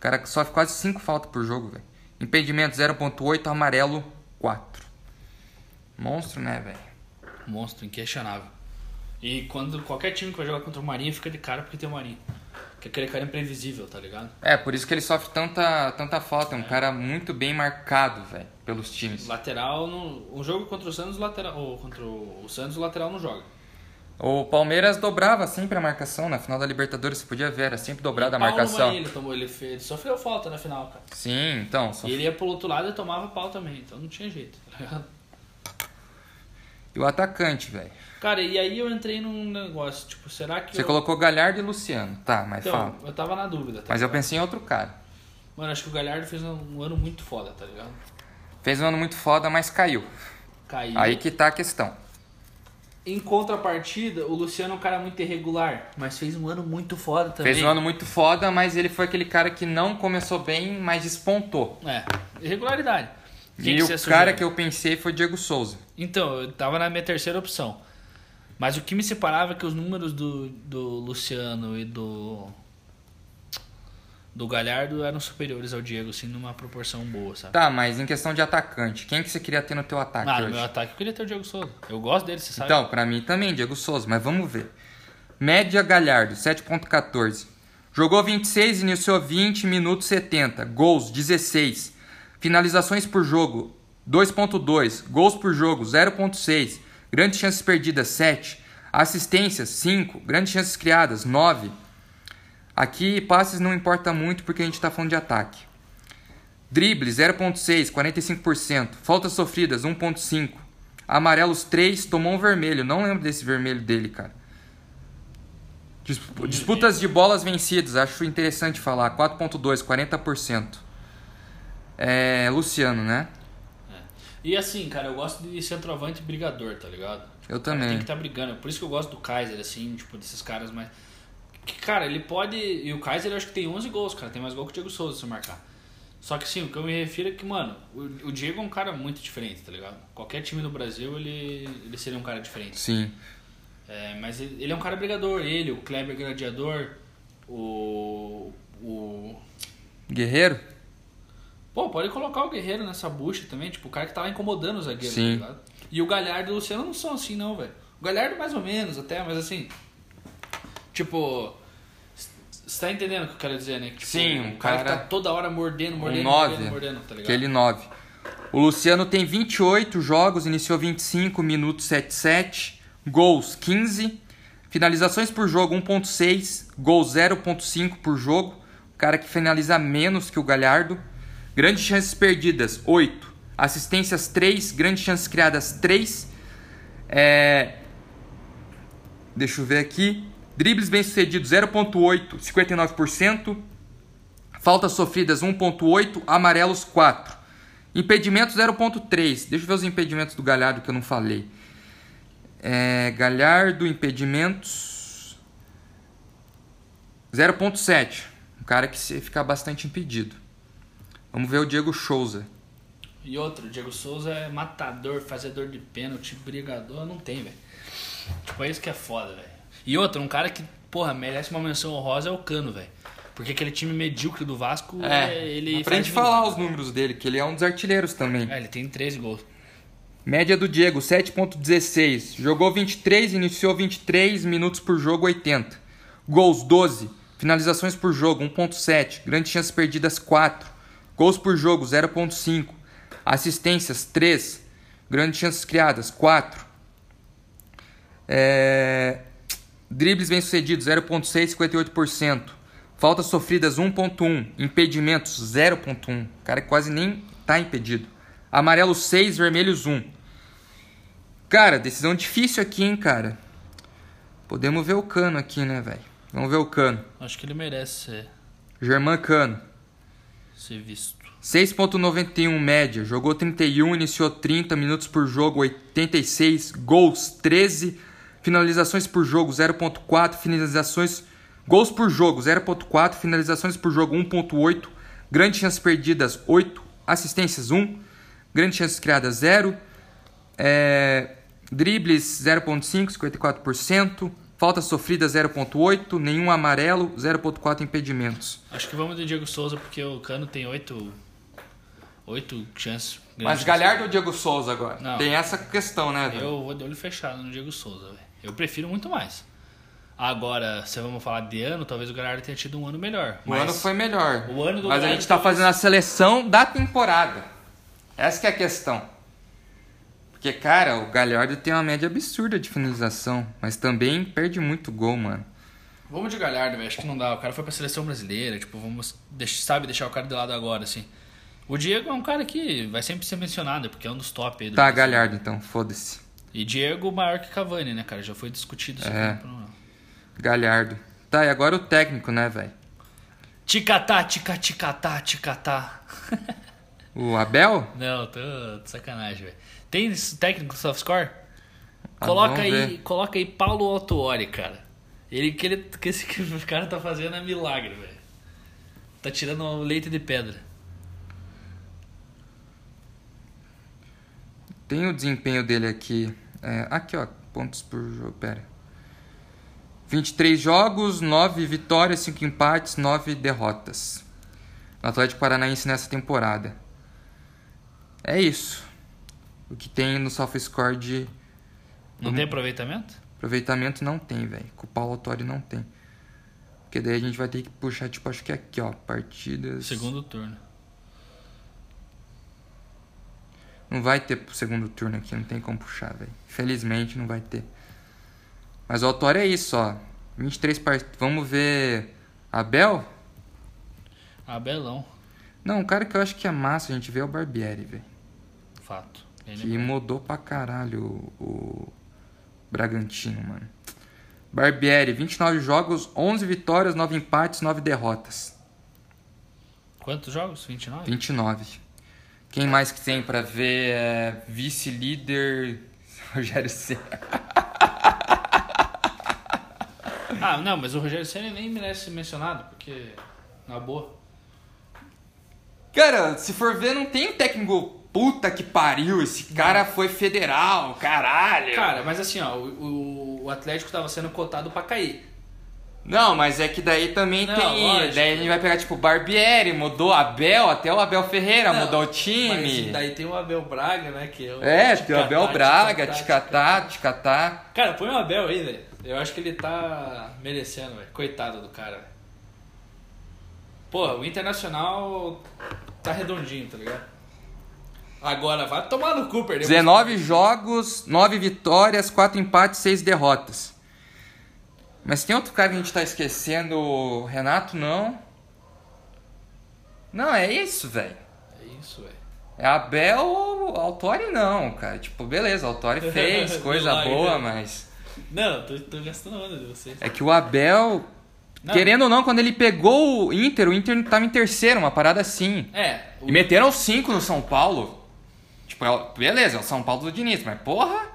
cara que sofre quase 5 faltas por jogo, velho. Impedimento 0.8, amarelo 4. Monstro, né, velho? Monstro, inquestionável. E quando qualquer time que vai jogar contra o Marinho fica de cara porque tem o Marinho. Que aquele cara é imprevisível, tá ligado? É, por isso que ele sofre tanta, tanta falta. É um cara muito bem marcado, velho, pelos times. Lateral, no, o jogo contra o Santos, lateral, ou contra o, o Santos, o lateral não joga. O Palmeiras dobrava sempre a marcação na final da Libertadores, você podia ver, era sempre dobrada a marcação. Ele, tomou, ele, fez, ele sofreu falta na final, cara. Sim, então. E ele ia pro outro lado e tomava pau também, então não tinha jeito, tá ligado? E o atacante, velho. Cara, e aí eu entrei num negócio, tipo, será que Você eu... colocou Galhardo e Luciano. Tá, mas Então, fala. eu tava na dúvida, tá Mas eu pensei em outro cara. Mano, acho que o Galhardo fez um, um ano muito foda, tá ligado? Fez um ano muito foda, mas caiu. Caiu. Aí que tá a questão. Em contrapartida, o Luciano é um cara muito irregular, mas fez um ano muito foda também. Fez um ano muito foda, mas ele foi aquele cara que não começou bem, mas despontou. É, irregularidade. Quem e o cara que eu pensei foi Diego Souza. Então, eu tava na minha terceira opção. Mas o que me separava é que os números do, do Luciano e do. Do Galhardo eram superiores ao Diego, assim, numa proporção boa, sabe? Tá, mas em questão de atacante, quem que você queria ter no teu ataque Ah, no meu ataque eu queria ter o Diego Souza. Eu gosto dele, você sabe. Então, pra mim também, Diego Souza, mas vamos ver. Média Galhardo, 7.14. Jogou 26, iniciou 20, minutos 70. Gols, 16. Finalizações por jogo, 2.2. Gols por jogo, 0.6. Grandes chances perdidas, 7. Assistências, 5. Grandes chances criadas, 9. Aqui, passes não importa muito porque a gente tá falando de ataque. Drible 0.6, 45%. Faltas sofridas 1.5. Amarelos 3, tomou um vermelho. Não lembro desse vermelho dele, cara. Dis- Disputas de bolas vencidas, acho interessante falar. 4.2, 40%. É, Luciano, né? E assim, cara, eu gosto de centroavante brigador, tá ligado? Eu cara Tem também. que estar brigando. Por isso que eu gosto do Kaiser, assim, tipo, desses caras mais. Que, cara, ele pode. E o Kaiser eu acho que tem 11 gols, cara. Tem mais gol que o Diego Souza se marcar. Só que sim, o que eu me refiro é que, mano, o, o Diego é um cara muito diferente, tá ligado? Qualquer time do Brasil, ele, ele seria um cara diferente. Sim. É, mas ele, ele é um cara brigador. Ele, o Kleber Gladiador, o. O. Guerreiro? Pô, pode colocar o Guerreiro nessa bucha também, tipo, o cara que tá lá incomodando o zagueiro, Sim. tá ligado? E o Galhardo e o Luciano não são assim, não, velho. O Galhardo mais ou menos até, mas assim. Tipo. Você tá entendendo o que eu quero dizer, né? Tipo, Sim, um cara, cara- que tá toda hora mordendo, mordendo, um mordendo, 9. mordendo, tá ligado? Aquele 9. O Luciano tem 28 jogos, iniciou 25, minutos 77. Gols 15. Finalizações por jogo 1.6. Gols 0.5 por jogo. O cara que finaliza menos que o Galhardo. Grandes chances perdidas 8. Assistências 3. Grandes chances criadas 3. É... Deixa eu ver aqui. Dribles bem-sucedidos 0.8, 59%. Faltas sofridas 1.8, amarelos 4. Impedimento 0.3. Deixa eu ver os impedimentos do Galhardo que eu não falei. É, Galhardo, impedimentos 0.7. Um cara que se ficar bastante impedido. Vamos ver o Diego Souza. E outro, Diego Souza é matador, fazedor de pênalti, brigador, não tem, velho. Tipo, é isso que é foda, velho. E outro, um cara que, porra, merece uma menção honrosa é o Cano, velho. Porque aquele time medíocre do Vasco, é, ele. Pra gente falar os números dele, que ele é um dos artilheiros também. É, ele tem 13 gols. Média do Diego, 7.16. Jogou 23, iniciou 23 minutos por jogo, 80. Gols, 12. Finalizações por jogo, 1.7. Grandes chances perdidas, 4. Gols por jogo, 0.5. Assistências, 3. Grandes chances criadas, 4. É... Dribles bem-sucedidos, 0.6, 58%. Faltas sofridas, 1.1. Impedimentos, 0.1. O cara quase nem tá impedido. Amarelo, 6. Vermelhos, 1. Cara, decisão difícil aqui, hein, cara. Podemos ver o Cano aqui, né, velho? Vamos ver o Cano. Acho que ele merece ser, Germán Cano. ser visto. 6.91 média, jogou 31, iniciou 30 minutos por jogo, 86 gols, 13 finalizações por jogo, 0.4 finalizações, gols por jogo, 0.4 finalizações por jogo, 1.8 grandes chances perdidas, 8 assistências, 1 grandes chances criadas, 0 é, dribles, 0.5, 54%, faltas sofridas, 0.8 nenhum amarelo, 0.4 impedimentos. Acho que vamos de Diego Souza porque o Cano tem 8 oito chances. Mas Galhardo ou Diego Souza agora? Não. Tem essa questão, né, velho? Eu vou de olho fechado no Diego Souza, velho. Eu prefiro muito mais. Agora, se vamos falar de ano, talvez o Galhardo tenha tido um ano melhor. O ano foi melhor. O ano do Mas a Galhardo gente tá foi- fazendo a seleção da temporada. Essa que é a questão. Porque, cara, o Galhardo tem uma média absurda de finalização, mas também perde muito gol, mano. Vamos de Galhardo, velho. Acho que não dá. O cara foi pra seleção brasileira, tipo, vamos. sabe deixar o cara de lado agora, assim. O Diego é um cara que vai sempre ser mencionado, porque é um dos top aí do Tá, Brasil. Galhardo, então, foda-se. E Diego maior que Cavani, né, cara? Já foi discutido isso É. aqui. Galhardo. Tá, e agora o técnico, né, velho? Ticatá, tica, ticatá, ticatá. O Abel? Não, tô de sacanagem, velho. Tem técnico do SoftScore? Ah, Coloca aí, ver. coloca aí Paulo Autuori, cara. Ele que, ele que esse cara tá fazendo é milagre, velho. Tá tirando o leite de pedra. Tem o desempenho dele aqui. É, aqui, ó. Pontos por jogo. Pera. 23 jogos, 9 vitórias, 5 empates, 9 derrotas. No Atlético Paranaense nessa temporada. É isso. O que tem no SofaScore de Não tem aproveitamento? aproveitamento não tem, velho. Com o Paulo Autori não tem. Porque daí a gente vai ter que puxar, tipo, acho que é aqui, ó. Partidas. Segundo turno. Não vai ter pro segundo turno aqui, não tem como puxar, velho. Felizmente não vai ter. Mas o Autório é isso, ó. 23 partidas. Vamos ver. Abel? Abelão. Não, um cara que eu acho que é massa a gente vê é o Barbieri, velho. Fato. Ele Que mudou pra caralho o, o Bragantino, mano. Barbieri, 29 jogos, 11 vitórias, 9 empates, 9 derrotas. Quantos jogos? 29? 29. Quem mais que tem pra ver é vice-líder Rogério Ceni. Ah, não, mas o Rogério Senna nem merece ser mencionado, porque. Na boa. Cara, se for ver, não tem técnico puta que pariu. Esse cara foi federal, caralho. Cara, mas assim, ó, o, o- o Atlético tava sendo cotado pra cair. Não, mas é que daí também Não, tem. lógico. Daí a gente vai pegar, tipo, Barbieri, mudou Abel, até o Abel Ferreira Não, mudou o Mas time. daí tem o Abel Braga, né? Que é, o É, tem o ticatá, Abel Braga, ticatá, Ticatá, Ticatá. Cara, põe o Abel aí, velho. Eu acho que ele tá merecendo, velho. Coitado do cara. Porra, o Internacional tá redondinho, tá ligado? Agora, vai tomar no cu, perdeu. 19 jogos, 9 vitórias, 4 empates, 6 derrotas. Mas tem outro cara que a gente tá esquecendo, o Renato, não. Não, é isso, velho. É isso, velho. É Abel ou Autori não, cara. Tipo, beleza, Autori fez coisa boa, né? mas. Não, tô, tô gastando onda de vocês. É que o Abel. Não. Querendo ou não, quando ele pegou o Inter, o Inter tava em terceiro, uma parada assim. É, o- E meteram cinco no São Paulo. Tipo, é beleza, é o São Paulo do Diniz, mas porra.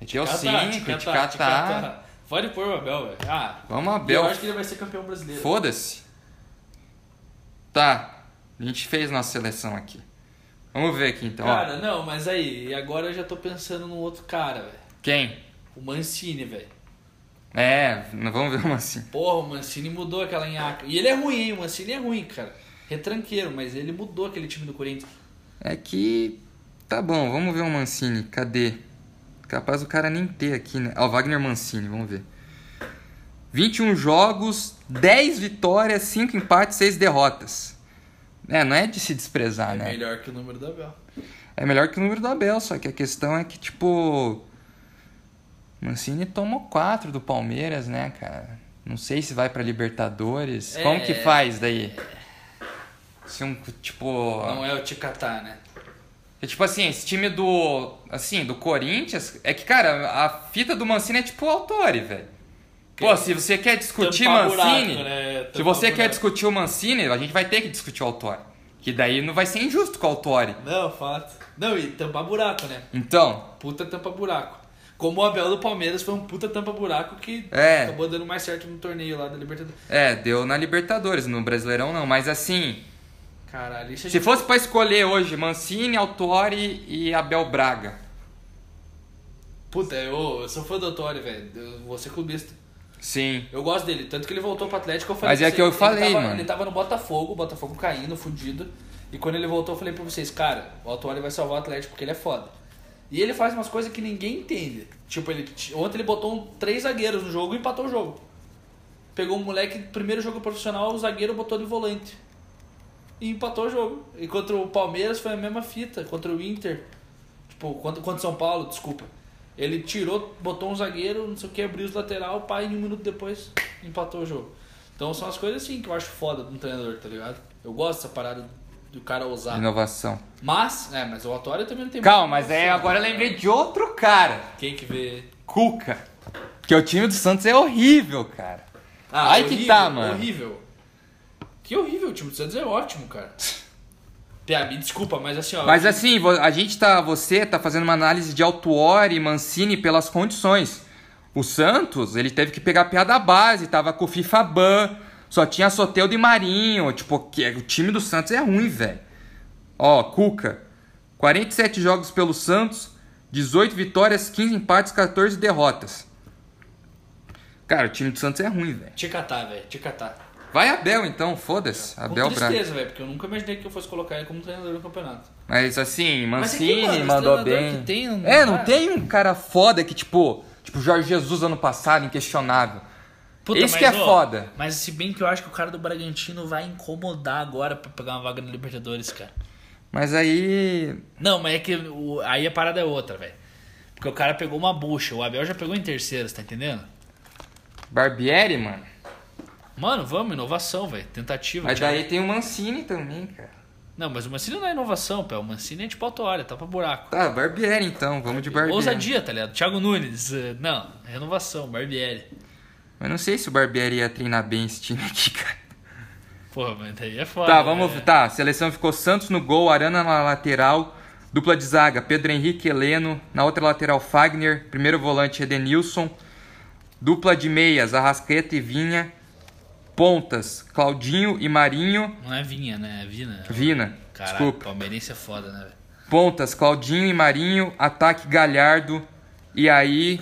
Meteu Catar, cinco, de catar, catar. catar. Pode pôr o Abel, velho. Ah, Vamos, eu Abel. acho que ele vai ser campeão brasileiro. Foda-se. Tá. A gente fez nossa seleção aqui. Vamos ver aqui então. ó. Cara, não, mas aí, agora eu já tô pensando num outro cara, velho. Quem? O Mancini, velho. É, vamos ver uma assim. Porra, o Mancini mudou aquela nhaca. E ele é ruim, hein? O Mancini é ruim, cara. Retranqueiro, mas ele mudou aquele time do Corinthians. É que. Tá bom, vamos ver o Mancini. Cadê? Capaz o cara nem ter aqui, né? Ó, Wagner Mancini, vamos ver. 21 jogos, 10 vitórias, 5 empates, 6 derrotas. É, não é de se desprezar, É né? melhor que o número do Abel. É melhor que o número do Abel, só que a questão é que, tipo. Mancini tomou 4 do Palmeiras, né, cara? Não sei se vai pra Libertadores. É. Como que faz daí? Se um, tipo. Não é o Ticatá, né? É tipo assim, esse time do. Assim, do Corinthians. É que, cara, a fita do Mancini é tipo o Autori, velho. Pô, se você quer discutir Tampar Mancini. buraco, né? Se você quer buraco. discutir o Mancini, a gente vai ter que discutir o Autori. Que daí não vai ser injusto com o Autori. Não, fato. Não, e tampar buraco, né? Então, Puta tampa buraco. Como o Abel do Palmeiras foi um puta tampa buraco que É. acabou dando mais certo no torneio lá da Libertadores. é, deu na Libertadores, no Brasileirão não. Mas assim, Caralho, se gente... fosse pra escolher hoje Mancini, Autori e Abel Braga. Puta, eu, eu sou fã do Autori, velho. Eu vou ser clubista. Sim. Eu gosto dele, tanto que ele voltou pro Atlético, eu falei Mas é que eu falei, ele tava, mano. Ele tava no Botafogo, o Botafogo caindo, fudido. E quando ele voltou, eu falei pra vocês, cara, o Autori vai salvar o Atlético porque ele é foda. E ele faz umas coisas que ninguém entende. Tipo, ele ontem ele botou um- três zagueiros no jogo e empatou o jogo. Pegou um moleque, primeiro jogo profissional, o zagueiro botou de volante. E empatou o jogo. E contra o Palmeiras foi a mesma fita, contra o Inter. Tipo, contra, contra o São Paulo, desculpa. Ele tirou, botou um zagueiro, não sei o que, abriu os lateral, pai, e um minuto depois empatou o jogo. Então são as coisas assim que eu acho foda de um treinador, tá ligado? Eu gosto dessa parada do cara ousar. Inovação. Mas, é, mas o Autório também não tem Calma, mas aí noção, agora eu lembrei de outro cara. Quem que vê. Cuca. Porque o time do Santos é horrível, cara. Aí que tá, mano. Ah, Horrível. Que horrível, o time do Santos é ótimo, cara. Pia, me desculpa, mas assim, ó. Mas assim, a gente tá. Você tá fazendo uma análise de Autuori e Mancini pelas condições. O Santos, ele teve que pegar a piada base, tava com o FIFA Ban, só tinha Soteldo e Marinho. Tipo, que, o time do Santos é ruim, velho. Ó, Cuca. 47 jogos pelo Santos, 18 vitórias, 15 empates, 14 derrotas. Cara, o time do Santos é ruim, velho. Ticatá, velho, ticatá. Vai Abel então, foda-se. Com Abel Braga. tristeza, velho, porque eu nunca imaginei que eu fosse colocar ele como treinador no campeonato. Mas assim, Mas é que, Mancini mano, mandou bem. que tem, não é, não tem um cara foda que, tipo, tipo Jorge Jesus ano passado, inquestionável. Esse que é ó, foda. Mas se bem que eu acho que o cara do Bragantino vai incomodar agora pra pegar uma vaga na Libertadores, cara. Mas aí. Não, mas é que o- aí a parada é outra, velho. Porque o cara pegou uma bucha, o Abel já pegou em terceiro, você tá entendendo? Barbieri, mano. Mano, vamos, inovação, velho. Tentativa. Mas daí tem o Mancini também, cara. Não, mas o Mancini não é inovação, pé. O Mancini é tipo auto-hora, tá pra buraco. Tá, Barbieri então, vamos de Barbieri. Ousadia, tá ligado? Thiago Nunes, eh, não, renovação, Barbieri. Mas não sei se o Barbieri ia treinar bem esse time aqui, cara. Porra, mas daí é foda. Tá, vamos. né? Tá, seleção ficou Santos no gol, Arana na lateral, dupla de zaga, Pedro Henrique Heleno, na outra lateral Fagner, primeiro volante Edenilson, dupla de meias, Arrascaeta e Vinha, pontas, Claudinho e Marinho, Não é Vinha, né? É Vina. Vina, Caralho, desculpa. palmeirense é foda, né, velho? Pontas, Claudinho e Marinho, ataque Galhardo, e aí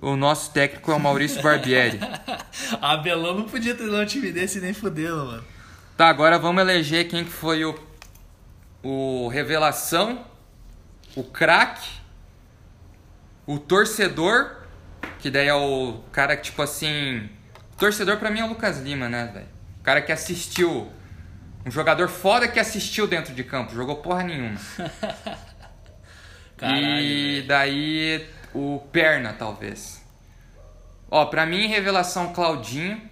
o nosso técnico é o Maurício Barbieri. Abelão não podia treinar um time desse nem fudendo, mano. Tá, agora vamos eleger quem que foi o, o revelação, o craque, o torcedor, que daí é o cara que, tipo assim... Torcedor pra mim é o Lucas Lima, né, velho? O cara que assistiu... Um jogador foda que assistiu dentro de campo, jogou porra nenhuma. Caralho. e daí o Perna, talvez. Ó, pra mim, revelação Claudinho.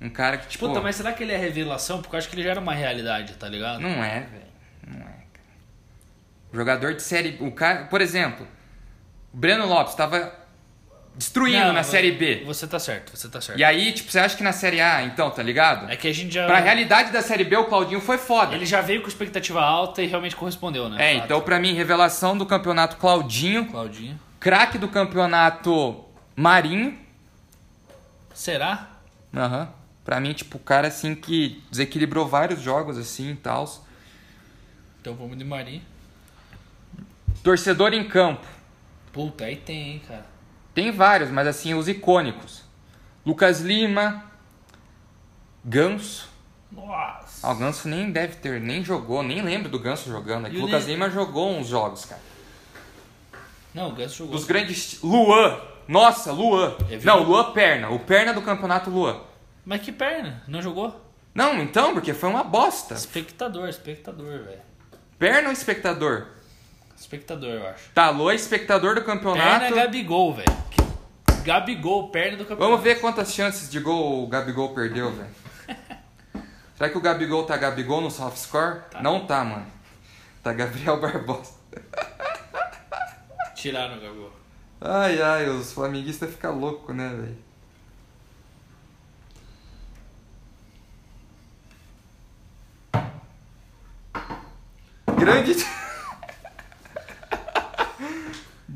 Um cara que, tipo... Puta, mas será que ele é revelação? Porque eu acho que ele já era uma realidade, tá ligado? Não é, velho. Não é, cara. Jogador de série. O cara, por exemplo, o Breno Lopes tava destruindo Não, na Série B. Você tá certo, você tá certo. E aí, tipo, você acha que na Série A, então, tá ligado? É que a gente já. Pra realidade da Série B, o Claudinho foi foda. Ele já veio com expectativa alta e realmente correspondeu, né? É, então pra mim, revelação do campeonato Claudinho, Claudinho. craque do campeonato Marinho. Será? Aham. Pra mim, tipo, o cara assim que desequilibrou vários jogos assim e tal. Então vamos de Marinho. Torcedor em campo. Puta, aí tem, hein, cara. Tem vários, mas assim, os icônicos. Lucas Lima, Ganso. Nossa. Ah, o Ganso nem deve ter, nem jogou, nem lembro do Ganso jogando. É o Lucas Lima jogou uns jogos, cara. Não, o Ganso jogou. Dos grandes. Luan! Nossa, Luan! Vi Não, Luan Perna. O Perna do campeonato Luan. Mas que perna? Não jogou? Não, então, porque foi uma bosta. Espectador, espectador, velho. Perna ou espectador? Espectador, eu acho. Tá, é espectador do campeonato. Perna é Gabigol, velho. Gabigol, perna do campeonato. Vamos ver quantas chances de gol o Gabigol perdeu, velho. Será que o Gabigol tá Gabigol no soft score? Não tá, mano. Tá Gabriel Barbosa. Tiraram o Gabigol. Ai, ai, os flamenguistas ficam loucos, né, velho? Grande.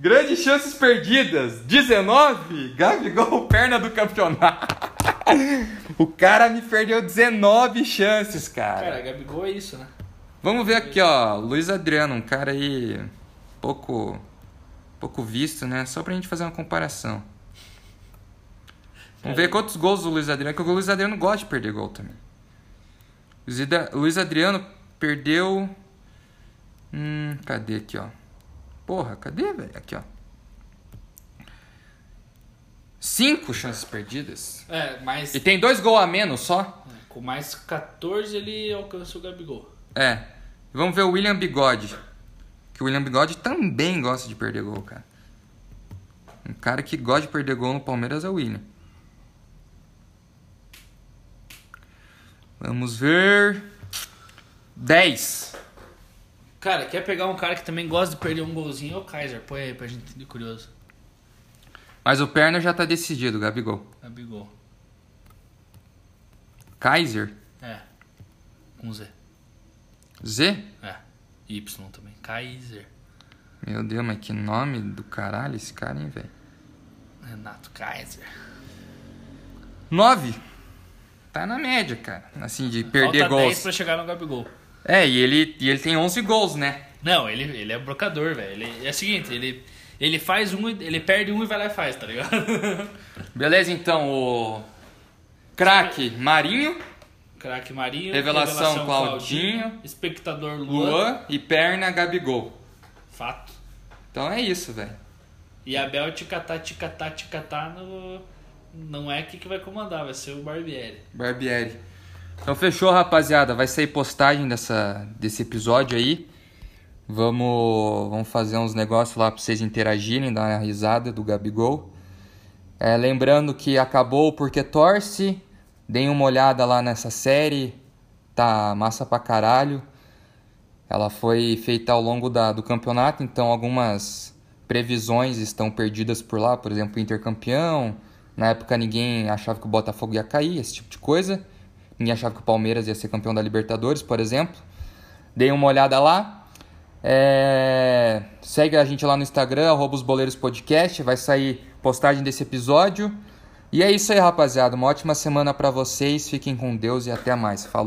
Grandes chances perdidas. 19. Gabigol, perna do campeonato. O cara me perdeu 19 chances, Cara, Gabigol é isso, né? Vamos ver aqui, ó. Luiz Adriano, um cara aí pouco pouco visto, né? Só pra gente fazer uma comparação. Vamos ver quantos gols o Luiz Adriano, porque o Luiz Adriano gosta de perder gol também. Luiz Adriano perdeu Hum, cadê aqui, ó? Porra, cadê, velho? Aqui, ó. Cinco chances perdidas. É, mas E tem dois gols a menos só. com mais 14 ele alcança o Gabigol. É. Vamos ver o William Bigode. Que o William Bigode também gosta de perder gol, cara. Um cara que gosta de perder gol no Palmeiras é o William. Vamos ver. 10. Cara, quer pegar um cara que também gosta de perder um golzinho? É o Kaiser. Põe aí pra gente de curioso. Mas o Perna já tá decidido, Gabigol. Gabigol. Kaiser. É. Com Z. Z? É. Y também. Kaiser. Meu Deus, mas que nome do caralho esse cara, hein, velho? Renato Kaiser. 9. Tá na média, cara. Assim, de perder Falta 10 gols. pra chegar no Gabigol. É, e ele, e ele tem 11 gols, né? Não, ele, ele é brocador, velho. É o seguinte, ele, ele faz um, ele perde um e vai lá e faz, tá ligado? Beleza, então, o craque Marinho, Craque Marinho. Revelação Claudinho, Espectador Luan. Luan e perna Gabigol. Fato. Então é isso, velho. E Abel ticatá, ticatá, ticatá no... Não é que que vai comandar, vai ser o Barbieri. Barbieri. Então fechou, rapaziada. Vai sair postagem dessa, desse episódio aí. Vamos, vamos fazer uns negócios lá pra vocês interagirem, dar uma risada do Gabigol. É, lembrando que acabou porque torce. Deem uma olhada lá nessa série. Tá massa pra caralho. Ela foi feita ao longo da, do campeonato, então algumas previsões estão perdidas por lá. Por exemplo, o Inter campeão. Na época ninguém achava que o Botafogo ia cair, esse tipo de coisa. Ninguém achava que o Palmeiras ia ser campeão da Libertadores, por exemplo. Deem uma olhada lá. É, Segue a gente lá no Instagram, arroba os boleiros podcast. Vai sair postagem desse episódio. E é isso aí, rapaziada. Uma ótima semana pra vocês. Fiquem com Deus e até mais. Falou.